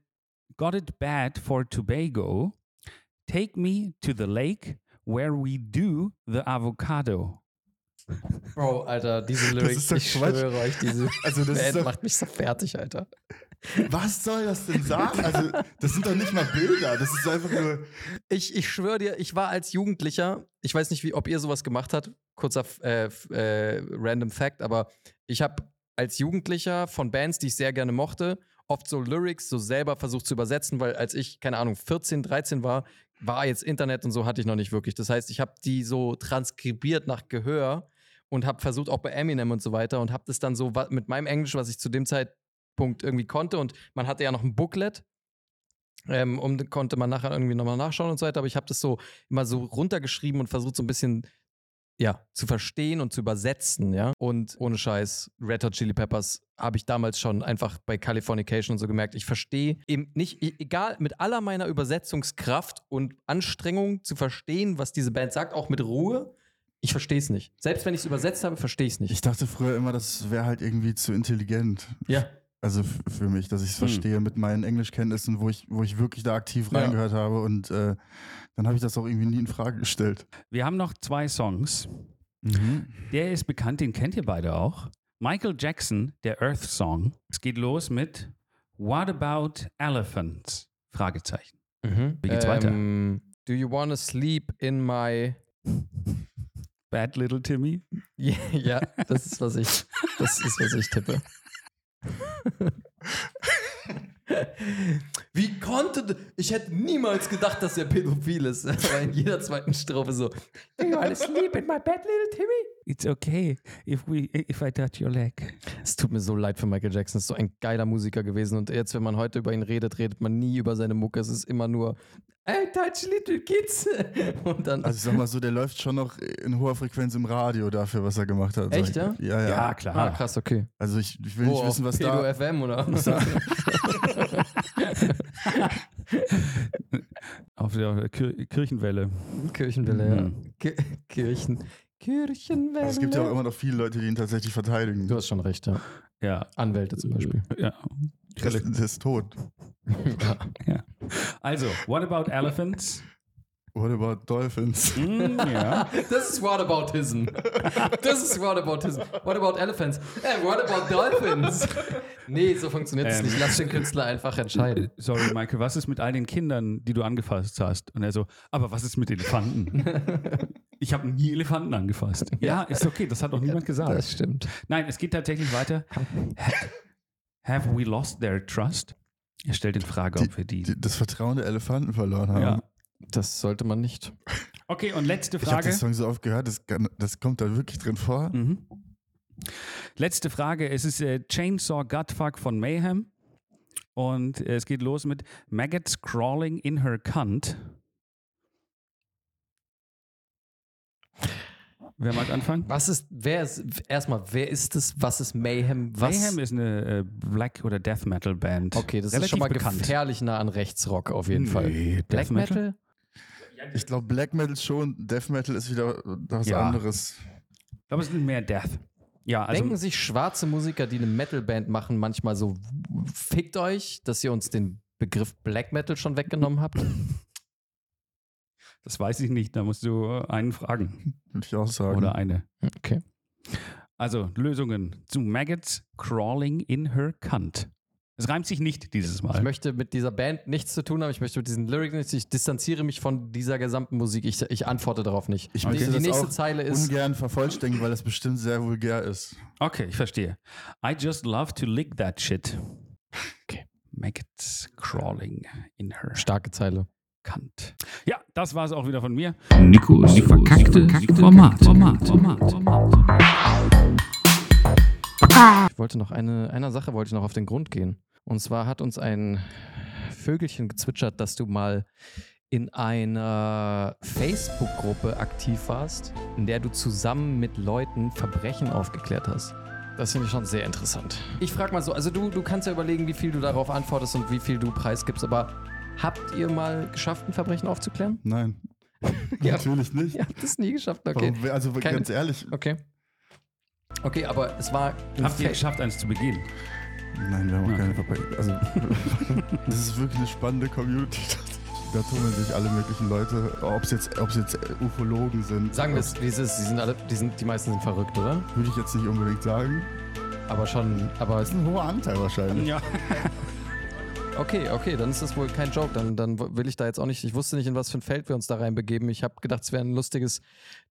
got it bad for Tobago. Take me to the lake where we do the avocado. Bro, Alter, diese Das Lyrics, ist ich Quatsch. schwöre euch, diese Also das Band doch, macht mich so fertig, Alter. was soll das denn sagen? Also das sind doch nicht mal Bilder, das ist einfach nur... Ich, ich schwöre dir, ich war als Jugendlicher, ich weiß nicht, wie, ob ihr sowas gemacht habt, kurzer äh, äh, random Fact, aber ich habe als Jugendlicher von Bands, die ich sehr gerne mochte, oft so Lyrics so selber versucht zu übersetzen, weil als ich, keine Ahnung, 14, 13 war, war jetzt Internet und so hatte ich noch nicht wirklich. Das heißt, ich habe die so transkribiert nach Gehör und habe versucht, auch bei Eminem und so weiter und habe das dann so mit meinem Englisch, was ich zu dem Zeitpunkt irgendwie konnte und man hatte ja noch ein Booklet ähm, und konnte man nachher irgendwie nochmal nachschauen und so weiter. Aber ich habe das so immer so runtergeschrieben und versucht so ein bisschen ja, zu verstehen und zu übersetzen, ja. Und ohne Scheiß, Red Hot Chili Peppers habe ich damals schon einfach bei Californication und so gemerkt, ich verstehe eben nicht, e- egal, mit aller meiner Übersetzungskraft und Anstrengung zu verstehen, was diese Band sagt, auch mit Ruhe, ich verstehe es nicht. Selbst wenn ich es übersetzt habe, verstehe ich es nicht. Ich dachte früher immer, das wäre halt irgendwie zu intelligent. Ja. Also für mich, dass ich es Hm. verstehe mit meinen Englischkenntnissen, wo ich, wo ich wirklich da aktiv Ja. reingehört habe. Und äh, dann habe ich das auch irgendwie nie in Frage gestellt. Wir haben noch zwei Songs. Mhm. Der ist bekannt, den kennt ihr beide auch. Michael Jackson, der Earth Song. Es geht los mit What About Elephants? Fragezeichen. Mhm. Wie geht's weiter? Ähm, Do you wanna sleep in my Bad Little Timmy. Ja, ja, das ist was ich, das ist was ich tippe. Wie konnte, ich hätte niemals gedacht, dass er pädophil ist. Aber in jeder zweiten Strophe so. Do you wanna sleep in my bed, little Timmy? It's okay if, we, if I touch your leg. Es tut mir so leid für Michael Jackson. Ist so ein geiler Musiker gewesen. Und jetzt, wenn man heute über ihn redet, redet man nie über seine Mucke. Es ist immer nur, I touch little kids. Und dann, Also ich sag mal so, der läuft schon noch in hoher Frequenz im Radio dafür, was er gemacht hat. Echt, ja? Ja, ja. Ja, klar. ah, krass, okay. Also ich, ich will Wo, nicht wissen, was Pedo da... FM oder? was da Auf der Kir Kirchenwelle. Kirchenwelle, ja. Mhm. Ki- Kirchen. Kirchenwelle. also es gibt ja auch immer noch viele Leute, die ihn tatsächlich verteidigen. Du hast schon recht, ja. Ja. Anwälte zum Beispiel. ja. Der ist, tot. ja. Also, What About Elephants? What about Dolphins? Mm, ja. Das ist Whataboutism. Das ist Whataboutism. What about elephants? Äh, what about dolphins? Nee, so funktioniert es Ähm. nicht. Lass den Künstler einfach entscheiden. Sorry, Michael, was ist mit all den Kindern, die du angefasst hast? Und er so, aber was ist mit Elefanten? Ich habe nie Elefanten angefasst. Ja, ist okay, das hat noch niemand gesagt. Das stimmt. Nein, es geht tatsächlich weiter. Ha- Have we lost their trust? Er stellt in Frage, ob wir die. Die, das Vertrauen der Elefanten verloren haben. Ja. Das sollte man nicht. Okay, und letzte Ich habe Frage. den Song so oft gehört, das, das kommt da wirklich drin vor. Mhm. Letzte Frage. Es ist äh, Chainsaw Gutfuck von Mayhem. Und äh, es geht los mit Maggots crawling in her cunt. Wer mag anfangen? Was ist, wer ist, erstmal, wer ist es? Was ist Mayhem? Was? Mayhem ist eine äh, Black- oder Death Metal Band. okay, das Relativ ist schon mal bekannt. gefährlich nah an Rechtsrock auf jeden Fall. Nee, Black Death Metal? Metal? Ich glaube, Black Metal schon, Death Metal ist wieder was Ja. anderes. Ich glaube, es ist mehr Death. Ja, also Denken sich schwarze Musiker, die eine Metalband machen, manchmal so, fickt euch, dass ihr uns den Begriff Black Metal schon weggenommen habt? das weiß ich nicht. Da musst du einen fragen. Würde ich auch sagen. Oder eine. Okay. Also, Lösungen zu Maggots crawling in her cunt. Es reimt sich nicht dieses Mal. Ich möchte mit dieser Band nichts zu tun haben. Ich möchte mit diesen Lyrics nichts. Ich distanziere mich von dieser gesamten Musik. Ich, ich antworte darauf nicht. Ich die, möchte die nächste auch Zeile ist. ungern vervollständigen, weil das bestimmt sehr vulgär ist. Okay, ich verstehe. I just love to lick that shit. Okay. Maggots crawling in her Starke Zeile. Cunt. Ja, das war es auch wieder von mir. Nikos verkackte Format. Format. Format. Ich wollte noch eine, einer Sache wollte ich noch auf den Grund gehen. Und zwar hat uns ein Vögelchen gezwitschert, dass du mal in einer Facebook-Gruppe aktiv warst, in der du zusammen mit Leuten Verbrechen aufgeklärt hast. Das finde ich schon sehr interessant. Ich frage mal so, also du, du kannst ja überlegen, wie viel du darauf antwortest und wie viel du preisgibst, aber habt ihr mal geschafft, ein Verbrechen aufzuklären? Nein. Ja. Natürlich nicht. Ihr habt es nie geschafft, okay. Warum, also Keine- ganz ehrlich, Okay. Okay, aber es war Habt ihr geschafft, eins zu begehen? nein, wir haben auch Ja. keine Verbrechen. Also, das ist wirklich eine spannende Community. Da tummeln sich alle möglichen Leute, ob es jetzt, ob's jetzt Ufologen sind. Sagen wir es, wie es ist, die sind alle, die sind, die meisten sind verrückt, oder? Würde ich jetzt nicht unbedingt sagen. Aber schon, aber es, Das ist ein hoher Anteil wahrscheinlich. Ja. okay, okay, dann ist das wohl kein Joke. Dann, dann will ich da jetzt auch nicht, ich wusste nicht, in was für ein Feld wir uns da reinbegeben. Ich habe gedacht, es wäre ein lustiges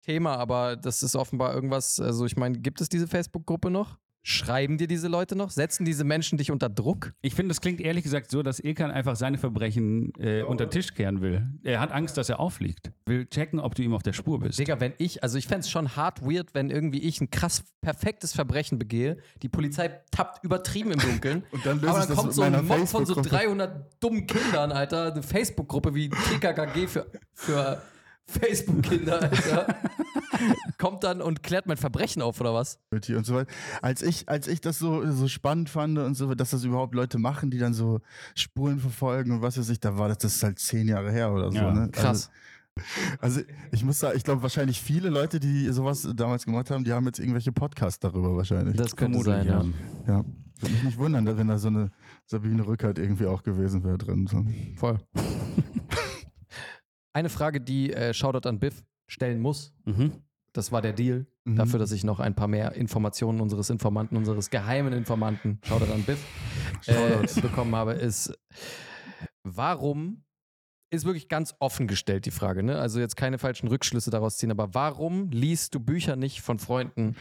Thema, aber das ist offenbar irgendwas, also ich meine, gibt es diese Facebook-Gruppe noch? Schreiben dir diese Leute noch? Setzen diese Menschen dich unter Druck? Ich finde, das klingt ehrlich gesagt so, dass Ilkan einfach seine Verbrechen äh, unter den Tisch kehren will. Er hat Angst, dass er auffliegt. Will checken, ob du ihm auf der Spur bist. Digga, wenn ich, also ich fände es schon hart weird, wenn irgendwie ich ein krass perfektes Verbrechen begehe, die Polizei tappt übertrieben im Dunkeln. Und dann aber dann das kommt so ein Mob von so Facebook-Gruppe. 300 dummen Kindern, Alter, eine Facebook-Gruppe wie TKKG für, für, Facebook-Kinder, Alter. Kommt dann und klärt mein Verbrechen auf, oder was? und so weiter. Als ich, als ich das so, so spannend fand und so, dass das überhaupt Leute machen, die dann so Spuren verfolgen und was weiß ich, da war das, das ist halt zehn Jahre her oder so. Ja, ne? Krass. Also, also ich muss sagen, ich glaube wahrscheinlich viele Leute, die sowas damals gemacht haben, die haben jetzt irgendwelche Podcasts darüber wahrscheinlich. Das könnte Vermutlich, sein, ja. ja. Würde mich nicht wundern, wenn da so eine Sabine Rückert irgendwie auch gewesen wäre drin. So. Voll. Eine Frage, die äh, Shoutout an Biff stellen muss. Mhm. Das war der Deal. Mhm. Dafür, dass ich noch ein paar mehr Informationen unseres Informanten, unseres geheimen Informanten, Shoutout an Biff, äh, bekommen habe, ist, warum, ist wirklich ganz offen gestellt, die Frage, ne? Also jetzt keine falschen Rückschlüsse daraus ziehen, aber warum liest du Bücher nicht von Freunden?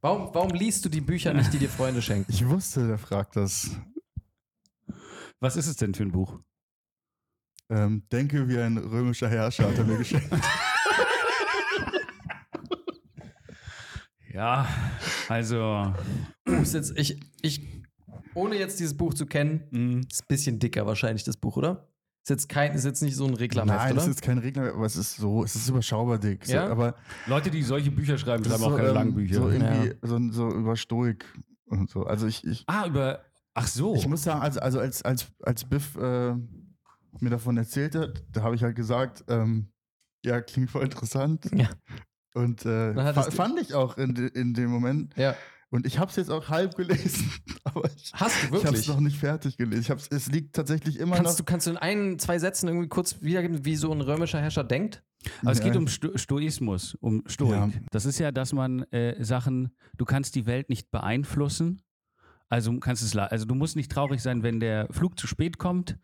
Warum, warum liest du die Bücher nicht, die dir Freunde schenken? Ich wusste, der fragt das. Was ist es denn für ein Buch? Ähm, denke wie ein römischer Herrscher hat er mir geschenkt. Ja, also. Ist jetzt, ich, ich, ohne jetzt dieses Buch zu kennen, mh, ist ein bisschen dicker wahrscheinlich das Buch, oder? Ist jetzt, kein, ist jetzt nicht so ein Reklamheft, Nein, oder? es ist kein Regler, aber es ist so, es ist überschaubar dick. So, Ja? aber Leute, die solche Bücher schreiben, das schreiben auch so, keine ähm, langen Bücher. So irgendwie, so, so über Stoik und so. Also ich, ich, ah, über. Ach so. ich muss sagen, also, also als, als, als Biff äh, mir davon erzählt hat, da habe ich halt gesagt, ähm, ja, klingt voll interessant. Ja. Und äh, fa du- fand ich auch in, de- in dem Moment. Ja. Und ich habe es jetzt auch halb gelesen, aber ich, Hast du ich habe es wirklich? noch nicht fertig gelesen. Ich hab's, es liegt tatsächlich immer Kannst du, noch. kannst du in ein, zwei Sätzen irgendwie kurz wiedergeben, wie so ein römischer Herrscher denkt? Aber es geht um Sto Stoismus, um Stoik. Ja. Das ist ja, dass man äh, Sachen, du kannst die Welt nicht beeinflussen. Also du kannst es, also du musst nicht traurig sein, wenn der Flug zu spät kommt.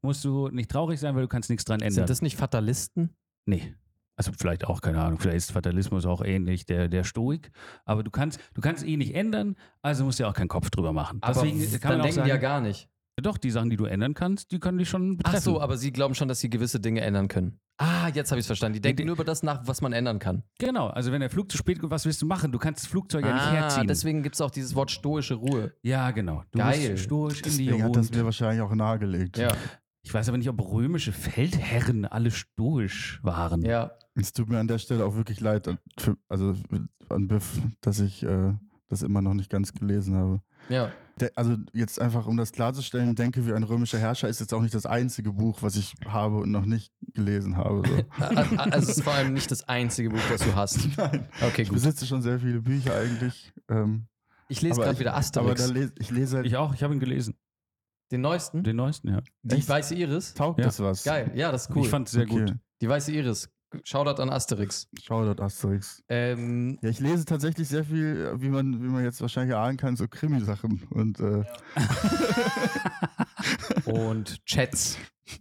Musst du nicht traurig sein, weil du kannst nichts dran ändern. Sind das nicht Fatalisten? Nee. Also vielleicht auch, keine Ahnung, vielleicht ist Fatalismus auch ähnlich der, der Stoik. Aber du kannst, du kannst eh nicht ändern, also musst du ja auch keinen Kopf drüber machen. Aber Deswegen kann dann denken sagen, die ja gar nicht. doch, die Sachen, die du ändern kannst, die können dich schon betreffen. Ach so, aber sie glauben schon, dass sie gewisse Dinge ändern können. Ah, jetzt habe ich es verstanden. Die denken die- nur über das nach, was man ändern kann. Genau, also wenn der Flug zu spät kommt, was willst du machen? Du kannst das Flugzeug ja nicht ah, herziehen. deswegen gibt es auch dieses Wort stoische Ruhe. ja, genau. Du Geil. musst stoisch in die Deswegen hat das Ruhe. mir wahrscheinlich auch nahegelegt. Ja, Ich weiß aber nicht, ob römische Feldherren alle stoisch waren. ja. Es tut mir an der Stelle auch wirklich leid, für, also an Biff, dass ich äh, das immer noch nicht ganz gelesen habe. Ja, also jetzt einfach, um das klarzustellen, denke wie ein römischer Herrscher ist jetzt auch nicht das einzige Buch, was ich habe und noch nicht gelesen habe. So. Also es ist vor allem nicht das einzige Buch, das du hast. Nein, Okay, ich gut. besitze schon sehr viele Bücher eigentlich. Ähm, Ich lese aber gerade ich- wieder Aber Asterix. da les, ich lese halt, Ich auch, ich habe ihn gelesen. Den neuesten? Den neuesten, ja. Die Echt? weiße Iris? taugt Ja. das was? Geil, ja, das ist cool. Ich fand es sehr Okay. gut. Die weiße Iris. Shoutout an Asterix. Shoutout Asterix. Ähm, Ja, ich lese tatsächlich sehr viel, wie man, wie man jetzt wahrscheinlich ahnen kann, so Krimi-Sachen. Und äh, und Chats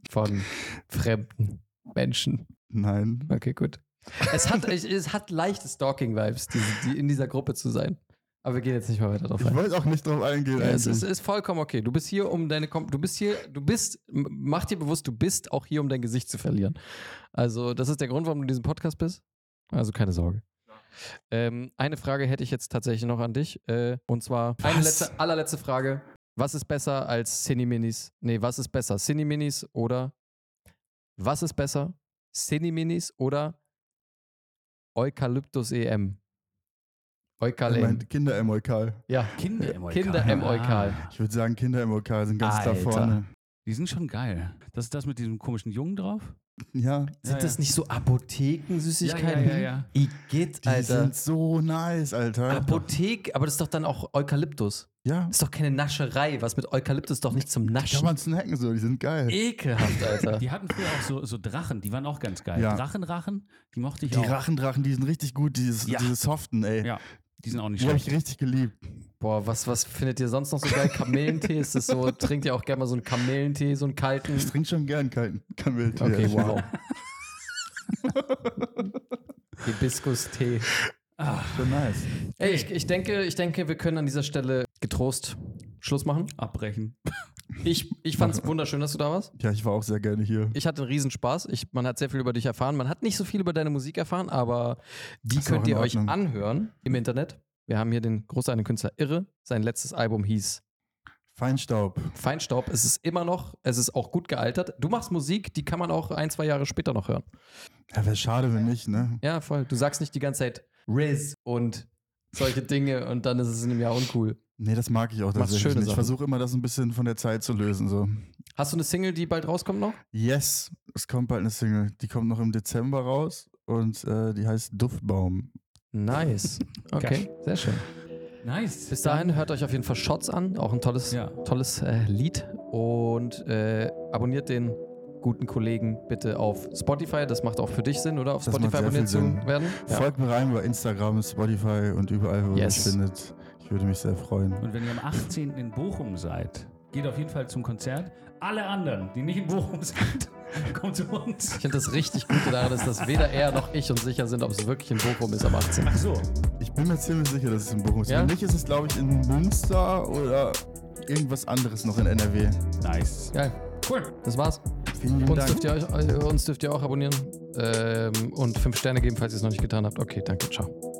von fremden Menschen. nein. Okay, gut. Es hat, es hat leichte Stalking-Vibes, die, die in dieser Gruppe zu sein. Aber wir gehen jetzt nicht mehr weiter drauf Ich ein. wollte auch nicht drauf eingehen. Ja, es ist, ist vollkommen okay. Du bist hier, um deine. Kom du bist hier, du bist. Mach dir bewusst, du bist auch hier, um dein Gesicht zu verlieren. Also, das ist der Grund, warum du in diesem Podcast bist. Also, keine Sorge. Ähm, eine Frage hätte ich jetzt tatsächlich noch an dich. Äh, und zwar eine Was? letzte, allerletzte Frage. Was ist besser als Cineminis? Nee, was ist besser? Cineminis oder. Was ist besser? Cineminis oder Eukalyptus EM? Er Eukalem. meint Kinder-Emoikal. Ja, Kinder-Emoikal. Kinder-Emoikal. Ah. Ich würde sagen, Kinder-Emoikal sind ganz da Alter. vorne. Die sind schon geil. Das ist das mit diesem komischen Jungen drauf? Ja, Sind Ja, das ja. nicht so Apothekensüßigkeiten? Ja, ja, ja, ja. Igitt, die Alter. sind so nice, Alter. Apothek, aber das ist doch dann auch Eukalyptus. ja, Das ist doch keine Nascherei. Was mit Eukalyptus doch nicht zum kann Naschen. man snacken so, die sind geil. Ekelhaft, Alter. Die hatten früher auch so, so Drachen, die waren auch ganz geil. Ja. Drachenrachen, die mochte ich Die auch. Rachendrachen, die sind richtig gut, dieses, Ja. diese soften, ey. Ja, die sind auch nicht Die habe ich richtig geliebt. Boah, was, was findet ihr sonst noch so geil? Kamillentee? Ist das so? Trinkt ihr auch gerne mal so einen Kamillentee, so einen kalten? Ich trinke schon gern kalten Kamillentee. Okay, ehrlich wow. Hibiskus-Tee. Ah, gesagt. Schon nice. Ey, ich, ich, denke, ich denke, wir können an dieser Stelle getrost Schluss machen. abbrechen. Ich, ich fand es wunderschön, dass du da warst. Ja, ich war auch sehr gerne hier. Ich hatte einen Riesenspaß. Ich, man hat sehr viel über dich erfahren. Man hat nicht so viel über deine Musik erfahren, aber die könnt ihr euch anhören im Internet. Wir haben hier den großartigen Künstler Irre. Sein letztes Album hieß Feinstaub. Feinstaub. Es ist immer noch, es ist auch gut gealtert. Du machst Musik, die kann man auch ein, zwei Jahre später noch hören. Ja, wäre schade, wenn nicht, ne? Ja, voll. Du sagst nicht die ganze Zeit Riz und solche Dinge und dann ist es in einem Jahr uncool. Nee, das mag ich auch tatsächlich. schöne nicht. Ich versuche immer, das ein bisschen von der Zeit zu lösen. So. Hast du eine Single, die bald rauskommt noch? Yes, es kommt bald eine Single. Die kommt noch im Dezember raus und äh, die heißt Duftbaum. Nice. Okay, sehr schön. Nice. Bis dahin hört euch auf jeden Fall Shots an, auch ein tolles, Ja. tolles äh, Lied. Und äh, abonniert den guten Kollegen bitte auf Spotify. Das macht auch für dich Sinn, oder? Auf Das Spotify abonniert zu werden. Ja. Folgt mir rein bei Instagram, Spotify und überall, wo Yes. ihr mich findet. Ich würde mich sehr freuen. Und wenn ihr am 18. in Bochum seid, geht auf jeden Fall zum Konzert. Alle anderen, die nicht in Bochum sind, kommt zu uns. Ich finde das richtig Gute daran, ist, dass weder er noch ich uns sicher sind, ob es wirklich in Bochum ist am 18. Ach so. Ich bin mir ziemlich sicher, dass es in Bochum ist. Ja? Wenn nicht, ist es, glaube ich, in Münster oder irgendwas anderes noch in NRW. Nice. Geil. Cool. Das war's. Vielen lieben Uns Dank. dürft, ihr euch, äh, uns dürft ihr auch abonnieren ähm, und fünf Sterne geben, falls ihr es noch nicht getan habt. Okay, danke. Ciao.